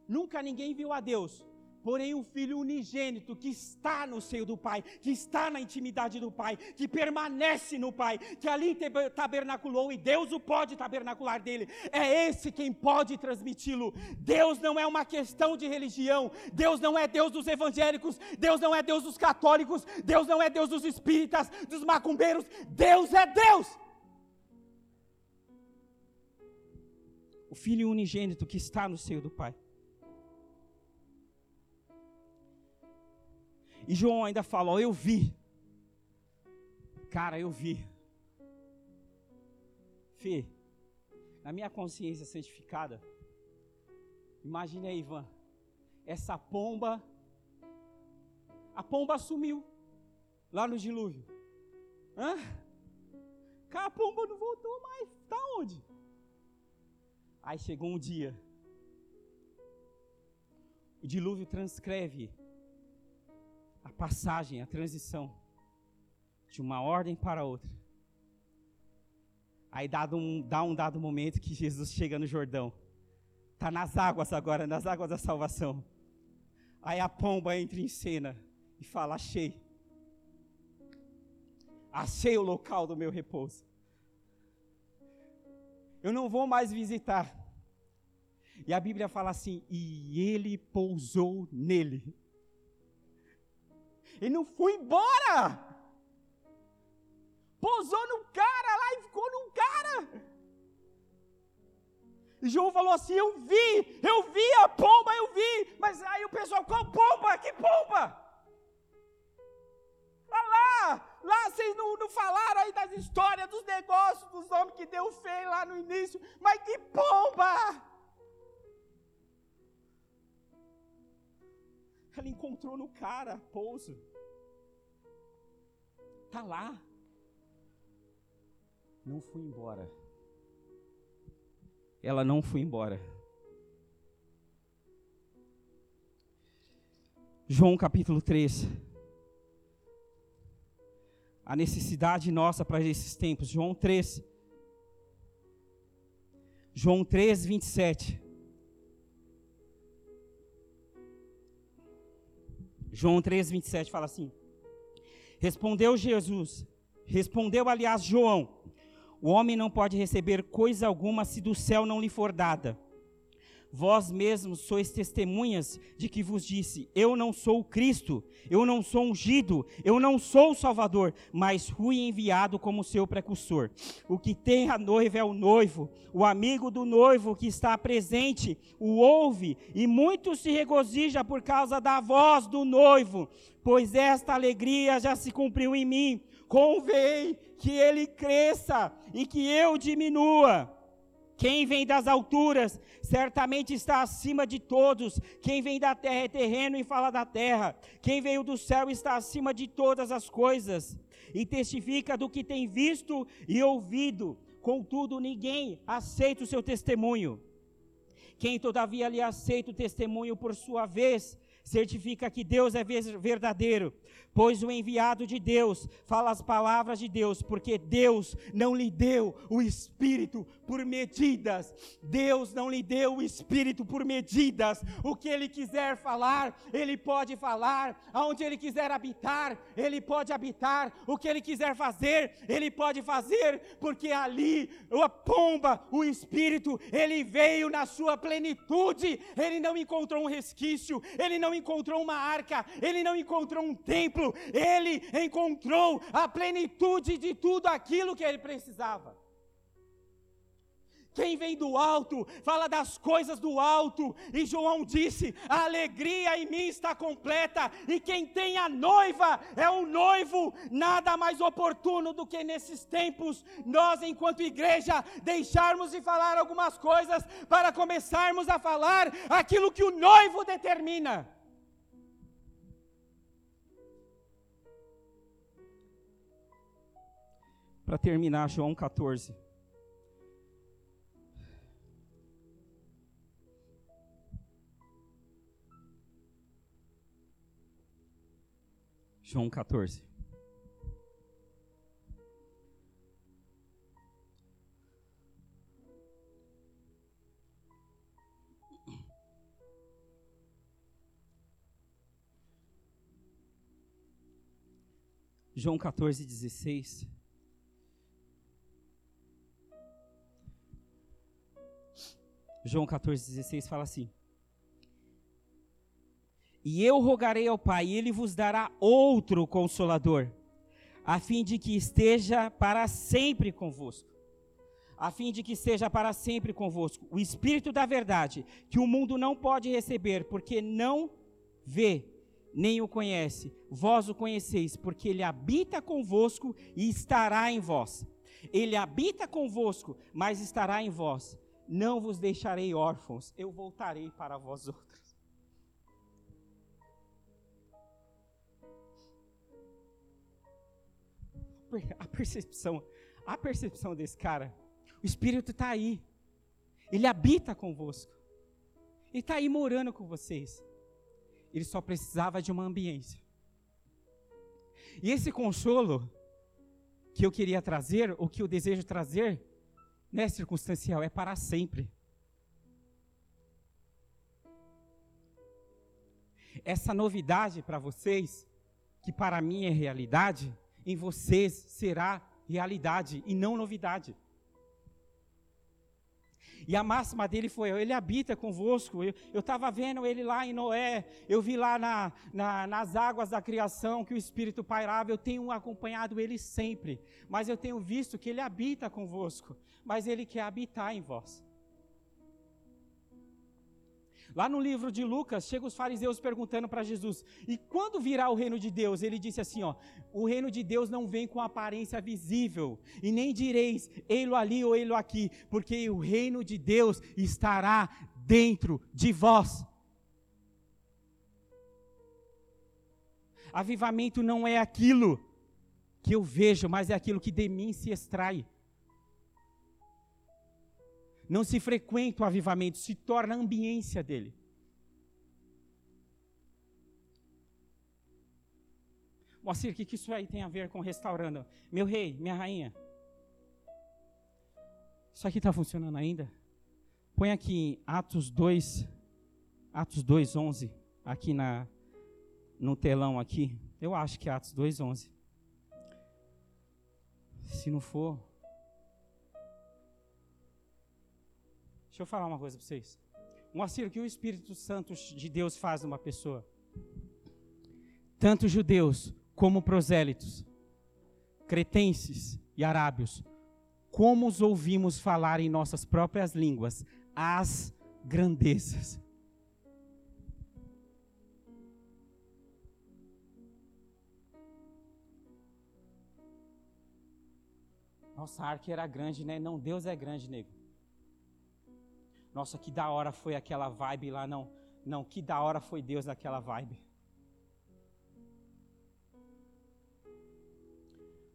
nunca ninguém viu a Deus, Porém, o Filho unigênito que está no seio do Pai, que está na intimidade do Pai, que permanece no Pai, que ali tabernaculou e Deus o pode tabernacular dele, é esse quem pode transmiti-lo. Deus não é uma questão de religião, Deus não é Deus dos evangélicos, Deus não é Deus dos católicos, Deus não é Deus dos espíritas, dos macumbeiros, Deus é Deus. O Filho unigênito que está no seio do Pai. E João ainda fala: Ó, eu vi. Cara, eu vi. Fê, na minha consciência santificada, imagine aí, Ivan, essa pomba, a pomba sumiu lá no dilúvio. Hã? Cara, a pomba não voltou mais, tá onde? Aí chegou um dia, o dilúvio transcreve a passagem, a transição de uma ordem para outra. Aí dá um, dá um dado momento que Jesus chega no Jordão. Está nas águas agora, nas águas da salvação. Aí a pomba entra em cena e fala: Achei. Achei o local do meu repouso. Eu não vou mais visitar. E a Bíblia fala assim: E ele pousou nele. Ele não foi embora. Pousou no cara lá e ficou num cara. E João falou assim: Eu vi, eu vi a pomba, eu vi. Mas aí o pessoal, qual pomba? Que pomba? Olha lá, lá vocês não, não falaram aí das histórias, dos negócios, dos homens que deu feio lá no início. Mas que pomba! Ela encontrou no cara pouso. Está lá. Não fui embora. Ela não foi embora. João capítulo 3. A necessidade nossa para esses tempos. João 3. João 3, 27. João 3, 27 fala assim: Respondeu Jesus, respondeu aliás João: O homem não pode receber coisa alguma se do céu não lhe for dada. Vós mesmos sois testemunhas de que vos disse: Eu não sou o Cristo, eu não sou ungido, eu não sou o Salvador, mas fui enviado como seu precursor. O que tem a noiva é o noivo, o amigo do noivo que está presente o ouve, e muito se regozija por causa da voz do noivo, pois esta alegria já se cumpriu em mim. Convém que ele cresça e que eu diminua. Quem vem das alturas certamente está acima de todos. Quem vem da terra é terreno e fala da terra. Quem veio do céu está acima de todas as coisas e testifica do que tem visto e ouvido. Contudo, ninguém aceita o seu testemunho. Quem todavia lhe aceita o testemunho por sua vez, certifica que Deus é verdadeiro, pois o enviado de Deus fala as palavras de Deus, porque Deus não lhe deu o espírito por medidas. Deus não lhe deu o espírito por medidas. O que ele quiser falar, ele pode falar. Aonde ele quiser habitar, ele pode habitar. O que ele quiser fazer, ele pode fazer, porque ali a pomba, o espírito, ele veio na sua plenitude. Ele não encontrou um resquício, ele não encontrou uma arca, ele não encontrou um templo templo, ele encontrou a plenitude de tudo aquilo que ele precisava. Quem vem do alto fala das coisas do alto. E João disse: a alegria em mim está completa. E quem tem a noiva é o noivo. Nada mais oportuno do que nesses tempos, nós, enquanto igreja, deixarmos de falar algumas coisas para começarmos a falar aquilo que o noivo determina. Para terminar, João 14. João 14. João 14, 16. João 14, 16 fala assim: e eu rogarei ao Pai, e ele vos dará outro consolador, a fim de que esteja para sempre convosco. A fim de que esteja para sempre convosco. O Espírito da Verdade, que o mundo não pode receber, porque não vê, nem o conhece. Vós o conheceis, porque ele habita convosco e estará em vós. Ele habita convosco, mas estará em vós. Não vos deixarei órfãos, eu voltarei para vós outros. a percepção, a percepção desse cara, o Espírito está aí. Ele habita convosco. Ele está aí morando com vocês. Ele só precisava de uma ambiência. E esse consolo que eu queria trazer, ou que eu desejo trazer, não é circunstancial, é para sempre. Essa novidade para vocês, que para mim é realidade, em vocês será realidade e não novidade. E a máxima dele foi: Ele habita convosco. Eu estava vendo ele lá em Noé, eu vi lá na, na, nas águas da criação que o Espírito pairava. Eu tenho acompanhado ele sempre, mas eu tenho visto que ele habita convosco, mas ele quer habitar em vós. Lá no livro de Lucas, chega os fariseus perguntando para Jesus: "E quando virá o reino de Deus?" Ele disse assim, ó: "O reino de Deus não vem com aparência visível, e nem direis: ei-lo ali ou ei-lo aqui, porque o reino de Deus estará dentro de vós." Avivamento não é aquilo que eu vejo, mas é aquilo que de mim se extrai não se frequenta o avivamento, se torna a ambiência dele. Moacir, o que, isso aí tem a ver com restaurando? Meu rei, minha rainha. Isso aqui está funcionando ainda? Põe aqui Atos 2, Atos 2, 11, aqui na, no telão aqui. Eu acho que é Atos 2, 11. Se não for, Deixa eu falar uma coisa para vocês. Moacir, o que o Espírito Santo de Deus faz numa pessoa? Tanto judeus como prosélitos, cretenses e arábios, como os ouvimos falar em nossas próprias línguas as grandezas. Nossa, a arca era grande, né? Não, Deus é grande, nego. Nossa, que da hora foi aquela vibe lá, não. Não, que da hora foi Deus naquela vibe.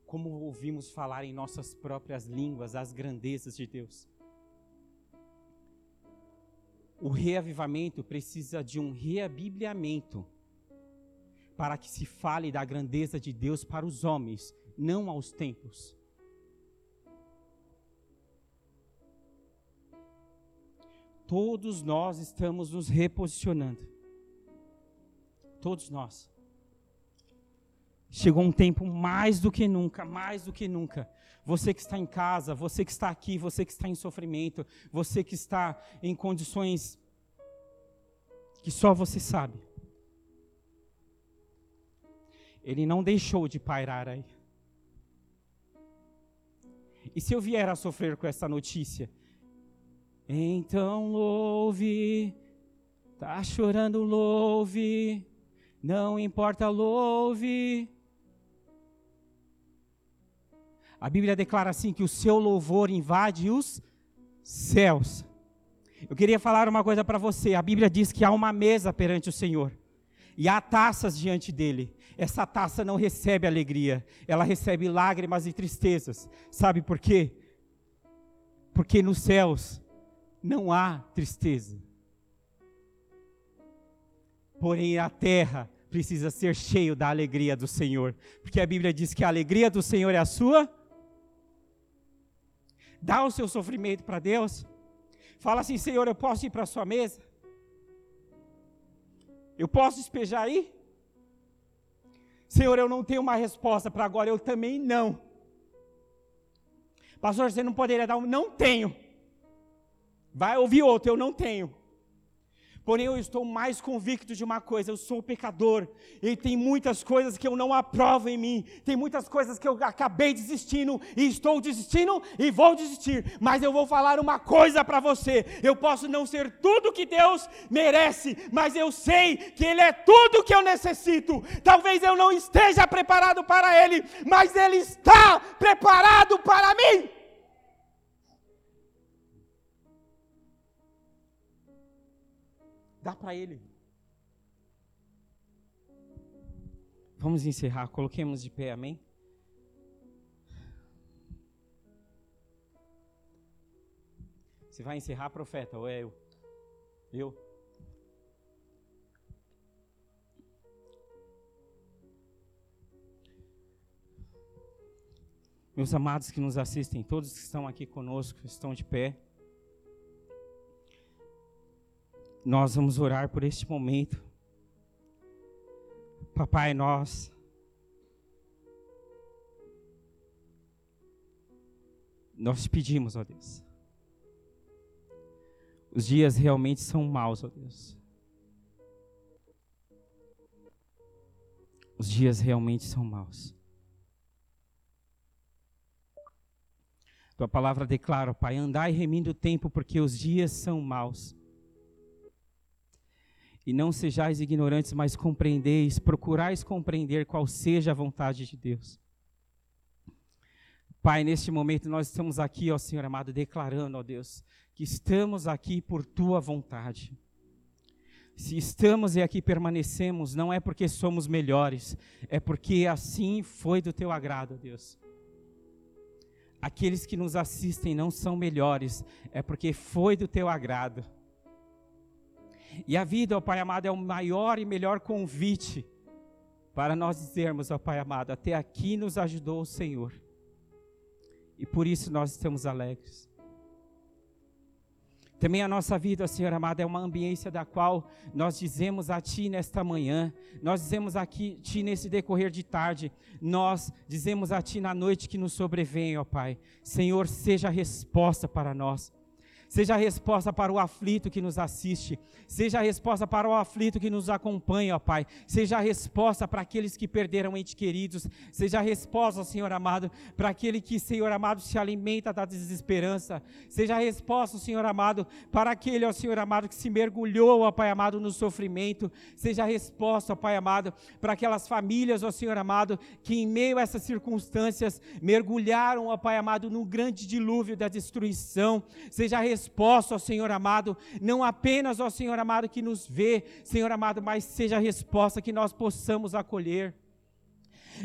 Como ouvimos falar em nossas próprias línguas as grandezas de Deus. O reavivamento precisa de um reabibliamento para que se fale da grandeza de Deus para os homens, não aos tempos. Todos nós estamos nos reposicionando. Todos nós. Chegou um tempo mais do que nunca, mais do que nunca. Você que está em casa, você que está aqui, você que está em sofrimento, você que está em condições que só você sabe. Ele não deixou de pairar aí. E se eu vier a sofrer com essa notícia, Então louve, tá chorando, louve, não importa, louve. A Bíblia declara assim que o seu louvor invade os céus. Eu queria falar uma coisa para você. A Bíblia diz que há uma mesa perante o Senhor e há taças diante dele. Essa taça não recebe alegria, ela recebe lágrimas e tristezas. Sabe por quê? Porque nos céus não há tristeza. Porém, a terra precisa ser cheio da alegria do Senhor, porque a Bíblia diz que a alegria do Senhor é a sua. Dá o seu sofrimento para Deus. Fala assim, Senhor, eu posso ir para a sua mesa? Eu posso despejar aí? Senhor, eu não tenho uma resposta para agora, eu também não. Pastor, você não poderia dar um. Não tenho. Vai ouvir outro, eu não tenho. Porém, eu estou mais convicto de uma coisa: eu sou pecador, e tem muitas coisas que eu não aprovo em mim, tem muitas coisas que eu acabei desistindo, e estou desistindo e vou desistir. Mas eu vou falar uma coisa para você: eu posso não ser tudo que Deus merece, mas eu sei que Ele é tudo que eu necessito. Talvez eu não esteja preparado para Ele, mas Ele está preparado para mim. Dá para Ele. Vamos encerrar, coloquemos de pé, amém? Você vai encerrar, profeta, ou é eu? Eu? Meus amados que nos assistem, todos que estão aqui conosco, estão de pé. Nós vamos orar por este momento. Papai, nós nós te pedimos, ó Deus. Os dias realmente são maus, ó Deus. Os dias realmente são maus. Tua palavra declara, Pai, andai remindo o tempo, porque os dias são maus. E não sejais ignorantes, mas compreendeis, procurais compreender qual seja a vontade de Deus. Pai, neste momento nós estamos aqui, ó Senhor amado, declarando, ó Deus, que estamos aqui por tua vontade. Se estamos e aqui permanecemos, não é porque somos melhores, é porque assim foi do teu agrado, Deus. Aqueles que nos assistem não são melhores, é porque foi do teu agrado. E a vida, ó Pai amado, é o maior e melhor convite para nós dizermos, ó Pai amado, até aqui nos ajudou o Senhor. E por isso nós estamos alegres. Também a nossa vida, Senhor amado, é uma ambiência da qual nós dizemos a Ti nesta manhã, nós dizemos a Ti nesse decorrer de tarde, nós dizemos a Ti na noite que nos sobrevém, ó Pai. Senhor, seja a resposta para nós. Seja a resposta para o aflito que nos assiste. Seja a resposta para o aflito que nos acompanha, ó Pai. Seja a resposta para aqueles que perderam entes queridos. Seja a resposta, Senhor amado, para aquele que, Senhor amado, se alimenta da desesperança. Seja a resposta, Senhor amado, para aquele, ó Senhor amado, que se mergulhou, ó Pai amado, no sofrimento. Seja a resposta, ó Pai amado, para aquelas famílias, ó Senhor amado, que em meio a essas circunstâncias mergulharam, ó Pai amado, no grande dilúvio da destruição. Seja a resposta, ó Senhor amado, não apenas, ó Senhor amado, que nos vê, Senhor amado, mas seja a resposta que nós possamos acolher.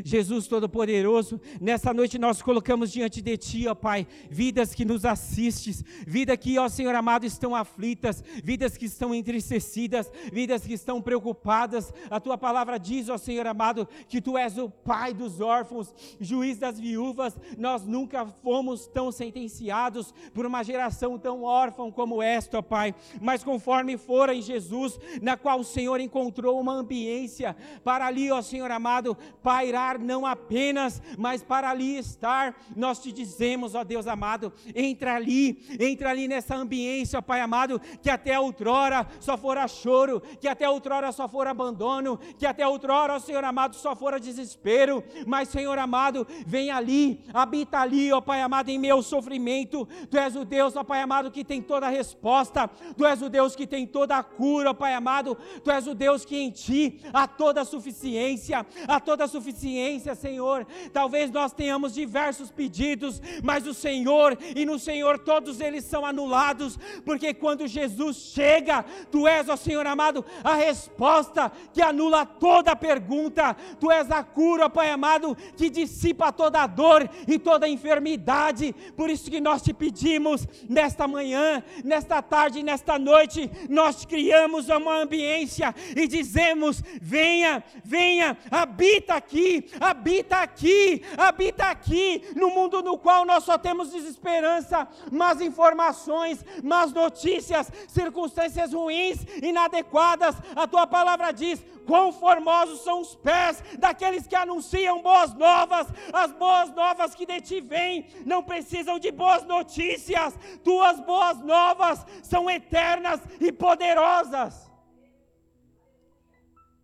Jesus Todo-Poderoso, nessa noite nós colocamos diante de Ti, ó Pai, vidas que nos assistes, vidas que, ó Senhor amado, estão aflitas, vidas que estão entristecidas, vidas que estão preocupadas. A Tua palavra diz, ó Senhor amado, que Tu és o Pai dos órfãos, juiz das viúvas. Nós nunca fomos tão sentenciados por uma geração tão órfã como esta, ó Pai, mas conforme fora em Jesus, na qual o Senhor encontrou uma ambiência para ali, ó Senhor amado, pairar lugar não apenas, mas para ali estar. Nós te dizemos, ó Deus amado, entra ali, entra ali nessa ambiência, ó Pai amado, que até outrora só fora choro, que até outrora só fora abandono, que até outrora, ó Senhor amado, só fora desespero, mas Senhor amado, vem ali, habita ali, ó Pai amado, em meu sofrimento. Tu és o Deus, ó Pai amado, que tem toda a resposta, Tu és o Deus que tem toda a cura, ó Pai amado, Tu és o Deus que em Ti há toda a suficiência, há toda a suficiência, Senhor. Talvez nós tenhamos diversos pedidos, mas o Senhor e no Senhor todos eles são anulados, porque quando Jesus chega, Tu és, ó Senhor amado, a resposta que anula toda pergunta, Tu és a cura, Pai amado, que dissipa toda dor e toda enfermidade. Por isso que nós te pedimos nesta manhã, nesta tarde, nesta noite, nós criamos uma ambiência e dizemos: venha, venha, habita aqui, habita aqui, habita aqui, no mundo no qual nós só temos desesperança, más informações, más notícias, circunstâncias ruins, inadequadas. A tua palavra diz: quão formosos são os pés daqueles que anunciam boas novas, as boas novas que de ti vêm, não precisam de boas notícias, tuas boas novas são eternas e poderosas.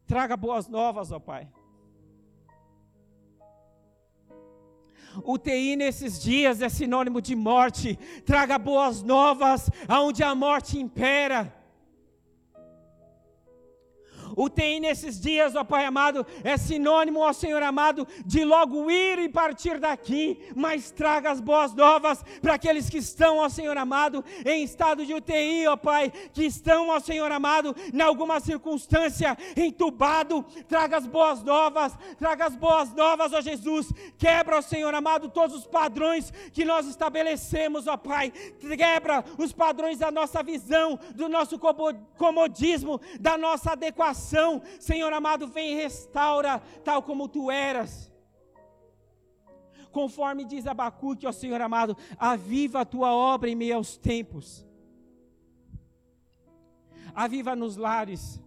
Traga boas novas, ó Pai. UTI nesses dias é sinônimo de morte. Traga boas novas aonde a morte impera. O TI nesses dias, ó Pai amado, é sinônimo, ó Senhor amado, de logo ir e partir daqui, mas traga as boas novas para aqueles que estão, ó Senhor amado, em estado de UTI, ó Pai, que estão, ó Senhor amado, em alguma circunstância entubado, traga as boas novas, traga as boas novas, ó Jesus, quebra, ó Senhor amado, todos os padrões que nós estabelecemos, ó Pai, quebra os padrões da nossa visão, do nosso comodismo, da nossa adequação Senhor amado, vem e restaura tal como tu eras. Conforme diz Abacuque, ó Senhor amado, aviva a tua obra em meio aos tempos. Aviva nos lares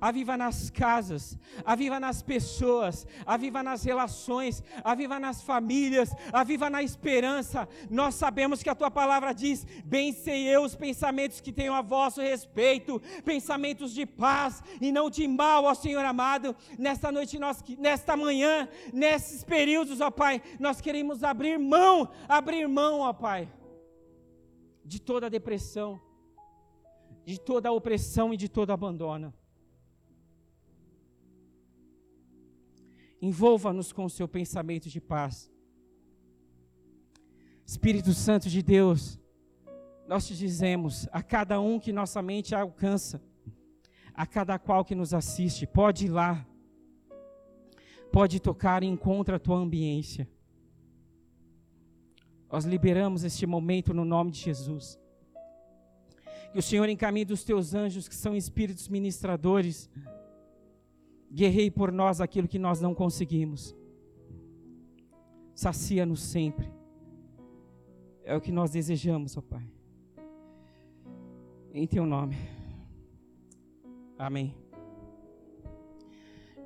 aviva nas casas, aviva nas pessoas, aviva nas relações, aviva nas famílias, aviva na esperança. Nós sabemos que a tua palavra diz: Bem sei eu os pensamentos que tenho a vosso respeito, pensamentos de paz e não de mal, ó Senhor amado. Nesta noite, nós, nesta manhã, nesses períodos, ó Pai, nós queremos abrir mão, abrir mão, ó Pai, de toda depressão, de toda opressão e de todo abandono. Envolva-nos com o seu pensamento de paz. Espírito Santo de Deus, nós te dizemos a cada um que nossa mente alcança, a cada qual que nos assiste, pode ir lá, pode tocar e encontra a tua ambiência. Nós liberamos este momento no nome de Jesus. Que o Senhor encaminhe dos teus anjos, que são espíritos ministradores, Guerrei por nós aquilo que nós não conseguimos. Sacia-nos sempre. É o que nós desejamos, ó Pai. Em teu nome. Amém.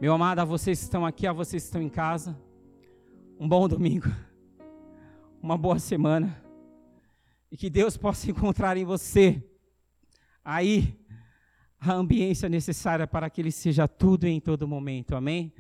Meu amado, a vocês que estão aqui, a vocês que estão em casa, um bom domingo, uma boa semana, e que Deus possa encontrar em você, aí, a ambiência necessária para que Ele seja tudo em todo momento. Amém?